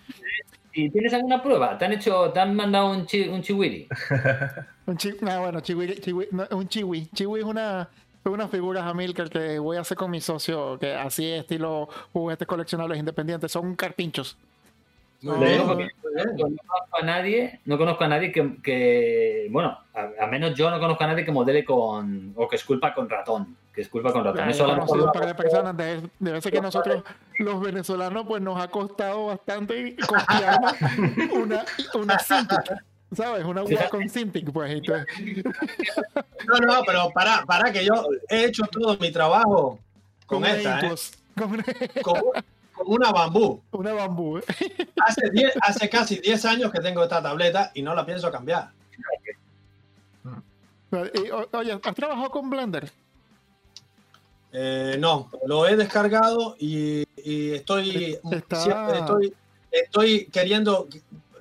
¿Y tienes alguna prueba? ¿Te han hecho, te han mandado un, chi, un chihuiri? (laughs) Un chi- ah, bueno, chiwi, chiwi- no, un chiwi. Chiwi es una, unas figuras a Milker que voy a hacer con mi socio, que así estilo juguetes coleccionables independientes, son carpinchos. No conozco a nadie, no conozco a nadie que, que- bueno, a, a menos yo no conozco a nadie que modele con, o que esculpa con ratón, que esculpa con ratón. Eso lo un par de personas, de, debe ser que nosotros, los venezolanos, pues nos ha costado bastante costearnos una, una Cintiq, ¿sabes? Una aguja con Cintiq, pues. Entonces, No, no, pero para, para que yo he hecho todo mi trabajo con una esta, ¿eh? Con con, con una bambú. una bambú. ¿eh? (laughs) Hace, 10 hace casi 10 años que tengo esta tableta y no la pienso cambiar. Oye, ¿has trabajado con Blender? Eh, no, lo he descargado y, y estoy, Está- estoy, estoy queriendo,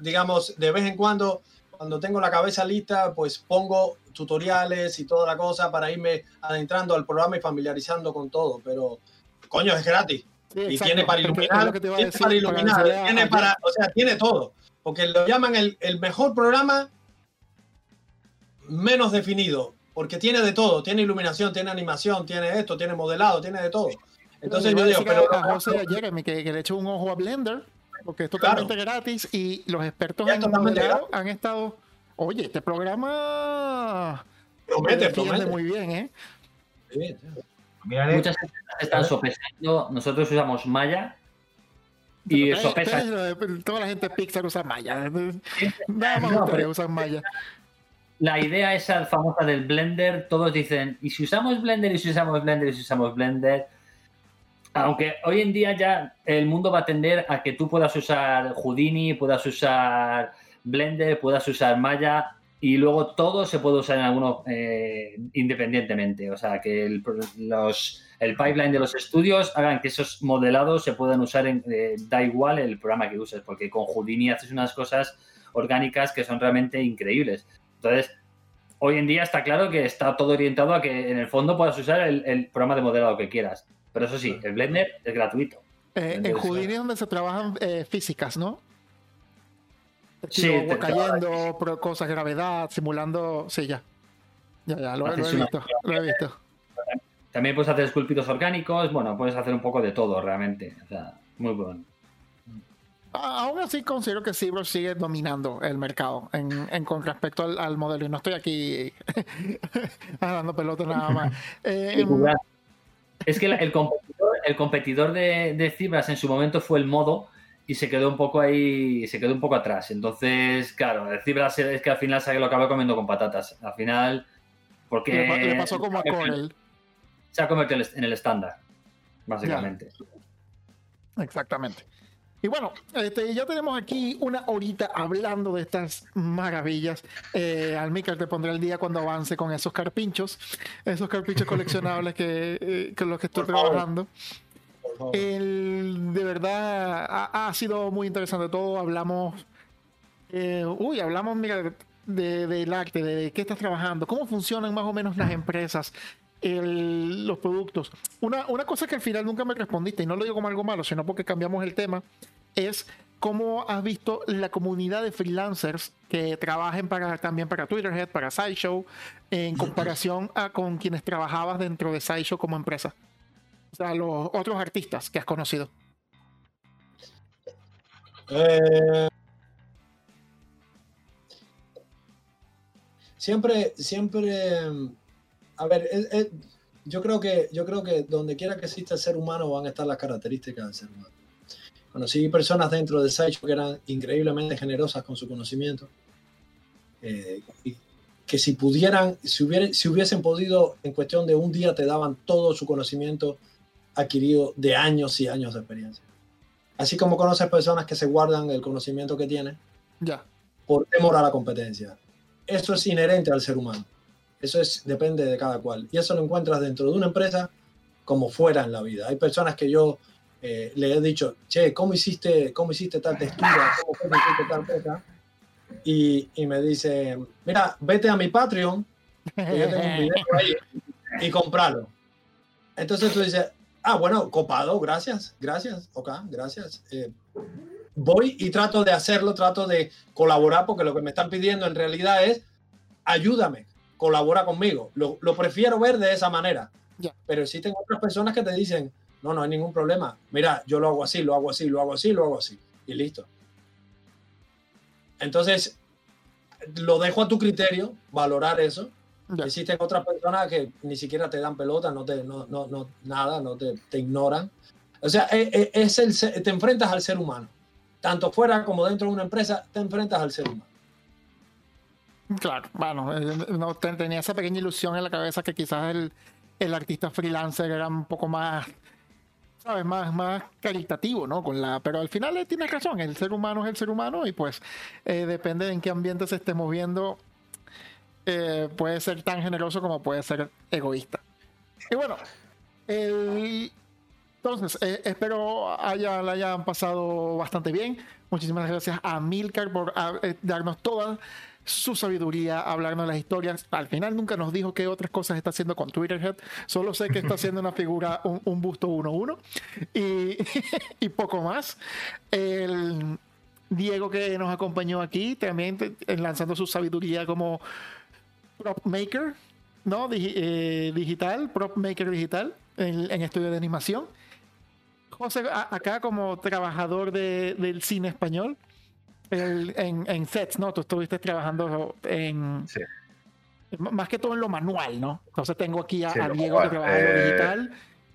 digamos, de vez en cuando, cuando tengo la cabeza lista, pues pongo tutoriales y toda la cosa para irme adentrando al programa y familiarizando con todo. Pero, coño, es gratis. Sí, y tiene para iluminar, que tiene decir, para iluminar, tiene para, o sea, tiene todo. Porque lo llaman el, el mejor programa menos definido, porque tiene de todo, tiene iluminación, tiene animación, tiene esto, tiene modelado, tiene de todo. Entonces yo digo, pero a, José a Jeremy que, que le eche un ojo a Blender, porque es totalmente gratis y los expertos en modelado han estado. Oye, este programa promete, promete. muy bien, ¿eh? Sí, sí. Miraré. muchas empresas están sopesando, nosotros usamos Maya y Pero, sopesa. pero, toda la gente de Pixar usa Maya. Nada más No, pero- usan Maya. La idea esa famosa del Blender, todos dicen, ¿y si usamos Blender? ¿Y si usamos Blender? ¿Y si usamos Blender? Aunque hoy en día ya el mundo va a tender a que tú puedas usar Houdini, puedas usar Blender, puedas usar Maya y luego todo se puede usar en alguno eh, independientemente. O sea, que el, los, el pipeline de los estudios hagan que esos modelados se puedan usar, en, eh, da igual el programa que uses, porque con Houdini haces unas cosas orgánicas que son realmente increíbles. Entonces, hoy en día está claro que está todo orientado a que en el fondo puedas usar el, el programa de modelado que quieras. Pero eso sí, el Blender es gratuito. Eh, en Houdini es donde se trabajan eh, físicas, ¿no? Sí, te- cayendo, pro- cosas, gravedad, simulando. Sí, ya. Ya, ya, lo, he visto. Lo he visto. También puedes hacer esculpidos orgánicos, bueno, puedes hacer un poco de todo realmente. O sea, muy bueno. Aún así considero que ZBrush sigue dominando el mercado en, en- con respecto al, al modelo. Y no estoy aquí (laughs) dando pelota nada más. (laughs) Eh, em, Es que el competidor, el competidor de, de Cibras en su momento fue el modo y se quedó un poco ahí, se quedó un poco atrás. Entonces, claro, el Cibras es que al final se lo acabó comiendo con patatas. Al final, porque le, le pasó como a Corel. se ha convertido en el- estándar, básicamente. Exactamente. Y bueno, este, ya tenemos aquí una horita hablando de estas maravillas. Eh, al Mika te pondré el día cuando avance con esos carpinchos, esos carpinchos (laughs) coleccionables que, eh, con los que estoy trabajando. Favor. De verdad ha, sido muy interesante todo. Hablamos, eh, uy, hablamos, mira, de- de- del arte, de, qué estás trabajando, cómo funcionan más o menos las empresas, los productos. Una, una cosa que al final nunca me respondiste, y no lo digo como algo malo, sino porque cambiamos el tema, es cómo has visto la comunidad de freelancers que trabajen para, también para Twitterhead, para SciShow, en comparación a con quienes trabajabas dentro de SciShow como empresa. Sea, los otros artistas que has conocido. Eh, siempre, siempre, a ver, es- es- yo creo que, yo creo que donde quiera que exista el ser humano van a estar las características del ser humano. Conocí personas dentro de Sideshow que eran increíblemente generosas con su conocimiento, eh, y que si pudieran, si, hubiera- si hubiesen podido, en cuestión de un día te daban todo su conocimiento adquirido de años y años de experiencia. Así como conoces personas que se guardan el conocimiento que tienen Ya. por temor a la competencia. Eso es inherente al ser humano. Eso es, depende de cada cual. Y eso lo encuentras dentro de una empresa como fuera en la vida. Hay personas que yo eh, le he dicho, che, ¿cómo hiciste, cómo hiciste tal textura? ¿Cómo hiciste tal cosa? Y, y me dice, mira, vete a mi Patreon, que yo tengo un video ahí, y (laughs) compralo. Entonces tú dices, ah, bueno, copado, gracias, gracias, ok, gracias. Eh, voy y trato de hacerlo, trato de colaborar, porque lo que me están pidiendo en realidad es, ayúdame, colabora conmigo. Lo, lo prefiero ver de esa manera. Pero existen otras personas que te dicen, no, no hay ningún problema. Mira, yo lo hago así, lo hago así, lo hago así, lo hago así. Y listo. Entonces, lo dejo a tu criterio, valorar eso. Ya. Existen otras personas que ni siquiera te dan pelota, no te, no, no, no, nada, no te, te ignoran. O sea, e- e- es el, te enfrentas al ser humano. Tanto fuera como dentro de una empresa, te enfrentas al ser humano. Claro, bueno, eh, no te- tenía esa pequeña ilusión en la cabeza que quizás el, el artista freelancer era un poco más, ¿sabes? Más, más caritativo, ¿no? Con la, pero al final eh, tienes razón, el ser humano es el ser humano y pues eh, depende de en qué ambiente se esté moviendo, eh, puede ser tan generoso como puede ser egoísta. Y bueno, el- entonces, eh, espero haya, la hayan pasado bastante bien. Muchísimas gracias a Milcar por ah, eh, darnos toda su sabiduría, hablarnos las historias. Al final nunca nos dijo qué otras cosas está haciendo con Twitterhead. Solo sé que está haciendo una figura, un, un busto 1-1 y, (laughs) y poco más. El Diego que nos acompañó aquí también lanzando su sabiduría como prop maker, ¿no? Digi- eh, digital, prop maker digital en, en estudio de animación. José, a- acá como trabajador de- del cine español, el- en, en sets, ¿no? Tú estuviste trabajando en. Sí. Más que todo en lo manual, ¿no? Entonces tengo aquí a, Sí, a lo Diego que trabaja en lo Eh, digital.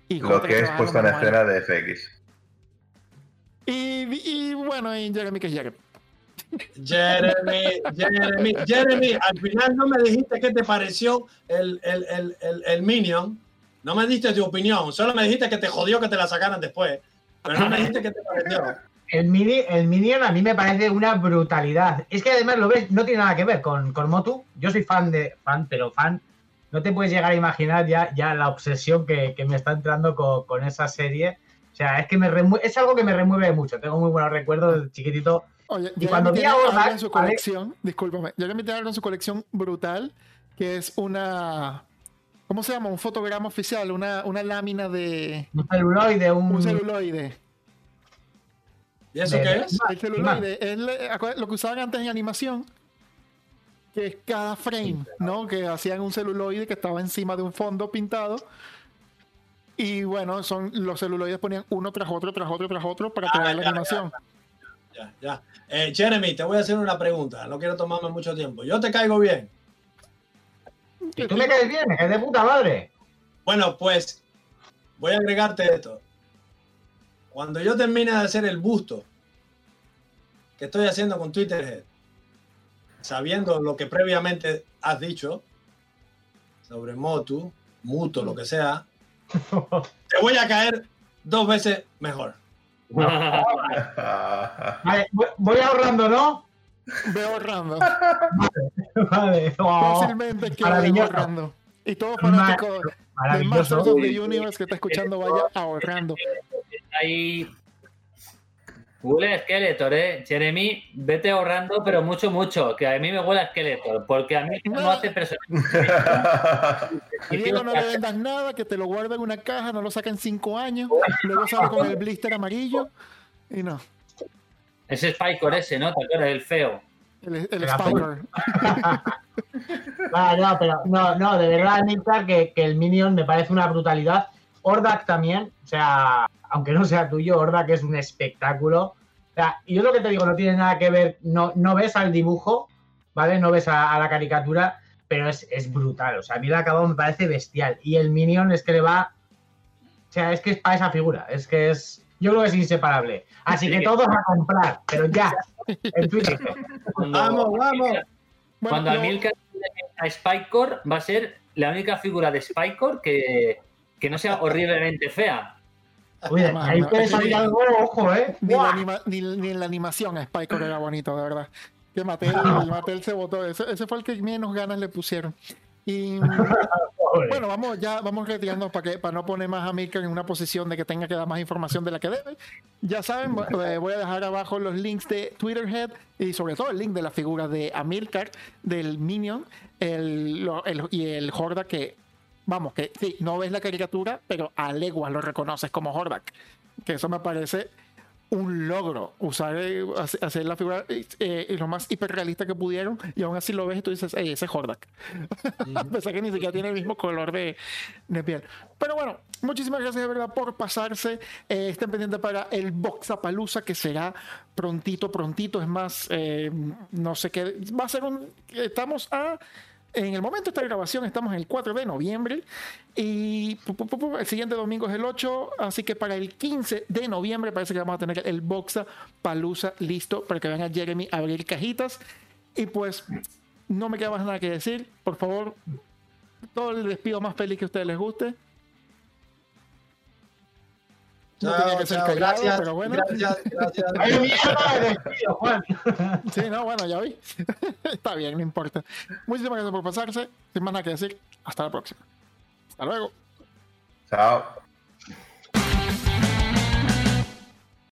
Y Lo que es puesta en escena de FX. Y, y bueno, y Jeremy que es Jeremy. Jeremy, Jeremy, Jeremy, al final no me dijiste qué te pareció el, el, el, el, Minion. No me diste tu opinión, solo me dijiste que te jodió que te la sacaran después. Pero no me dijiste qué te pareció. El, mini, el Minion a mí me parece una brutalidad. Es que además lo ves, no tiene nada que ver con, con Motu. Yo soy fan de. fan, pero fan. No te puedes llegar a imaginar ya, ya la obsesión que, que me está entrando con, con esa serie. O sea, es que me es algo que me remueve mucho. Tengo muy buenos recuerdos de chiquitito. Oye, Y cuando vi tiene a Orban, en su ¿vale? colección, discúlpame, Jeremy tiene algo en su colección brutal, que es una, ¿cómo se llama? Un fotograma oficial, una, una lámina de Un celuloide, un. un celuloide. ¿Y eso de- qué es? El celuloide es acuérdate, lo que usaban antes en animación, que es cada frame, ¿no? Que hacían un celuloide que estaba encima de un fondo pintado. Y bueno, son los celuloides ponían uno tras otro, tras otro, tras otro para Ah, crear la ya, animación. Ya, ya. Eh, Jeremy, te voy a hacer una pregunta. No quiero tomarme mucho tiempo. Yo te caigo bien. Y tú me caes bien, es de puta madre. Bueno, pues voy a agregarte esto. Cuando yo termine de hacer el busto que estoy haciendo con Twitterhead, sabiendo lo que previamente has dicho sobre Motu, Muto, lo que sea, (laughs) te voy a caer dos veces mejor. (laughs) Vale, voy- ahorrando, ¿no? Veo ahorrando. Vale. (laughs) Oh, Fácilmente que ahorrando. Y todo fanático de maravilloso. Masters of the Universe que está escuchando vaya ahorrando. Ahí. Huele a Skeletor, ¿eh? Jeremy, vete ahorrando, pero mucho, mucho. Que a mí me huele a Skeletor. Porque a mí no hace personaje. (laughs) A Y Diego no le vendas nada, que te lo guarda en una caja, no lo saca en cinco años, luego sale con el blister amarillo y no, Ese Spikor ese, ¿no? ¿Te acuerdas? El feo. el, Spiker. Ah, (laughs) no, pero no, no, de verdad, Níctar, que, que el Minion me parece una brutalidad. Ordak también, o sea, aunque no sea tuyo, Ordak es un espectáculo. O sea, y yo lo que te digo, no tiene nada que ver, no, no ves al dibujo, ¿vale? No ves a, a la caricatura, pero es, es brutal. O sea, a mí el acabado me parece bestial. Y el Minion es que le va. O sea, es que es para esa figura. Es que es. Yo creo que es inseparable. Así que Sí. todos a comprar, pero ya. En Twitter. (laughs) Cuando, Vamos, vamos. Bueno, Cuando Amilcar a va a ser la única figura de Spikor que, que no sea horriblemente fea. Uy, ahí puede salir algo, ojo, ¿eh? ni, la anima- ni- ni en la animación a Spiker era bonito, de verdad. Que Mattel, (laughs) Mattel se votó, ese, ese fue el que menos ganas le pusieron. Y (laughs) Pobre. bueno, vamos ya, vamos retirando para que para no poner más a Milker en una posición de que tenga que dar más información de la que debe. Ya saben, eh, voy a dejar abajo los links de Twitterhead y sobre todo el link de la figura de Amilcar, del Minion, el, el- y el Hordak que, vamos, que sí, no ves la caricatura, pero a leguas lo reconoces como Hordak. Que eso me parece un logro usar eh, hace- hacer la figura eh, lo más hiperrealista que pudieron y aún así lo ves y tú dices, "Ey, ese es Hordak. (laughs) A pesar que ni siquiera tiene el mismo color de, de piel. Pero bueno, muchísimas gracias de verdad por pasarse. Eh, estén pendientes para el Boxapalooza que será prontito, prontito. Es más, eh, no sé qué. Va a ser un. Estamos a. En el momento de esta grabación estamos en el 4 de noviembre y el siguiente domingo es el 8, así que para el 15 de noviembre parece que vamos a tener el Boxa Palusa listo para que Jeremy a abrir cajitas. Y pues no me queda más nada que decir. Por favor, todo el despido más feliz que a ustedes les guste. No tenía que ser callado, gracias, pero bueno. gracias, gracias. ¡Ay, mierda Juan! (laughs) Sí, no, bueno, ya vi. (laughs) Está bien, no importa. Muchísimas gracias por pasarse. Sin más nada que decir, hasta la próxima. Hasta luego. Chao.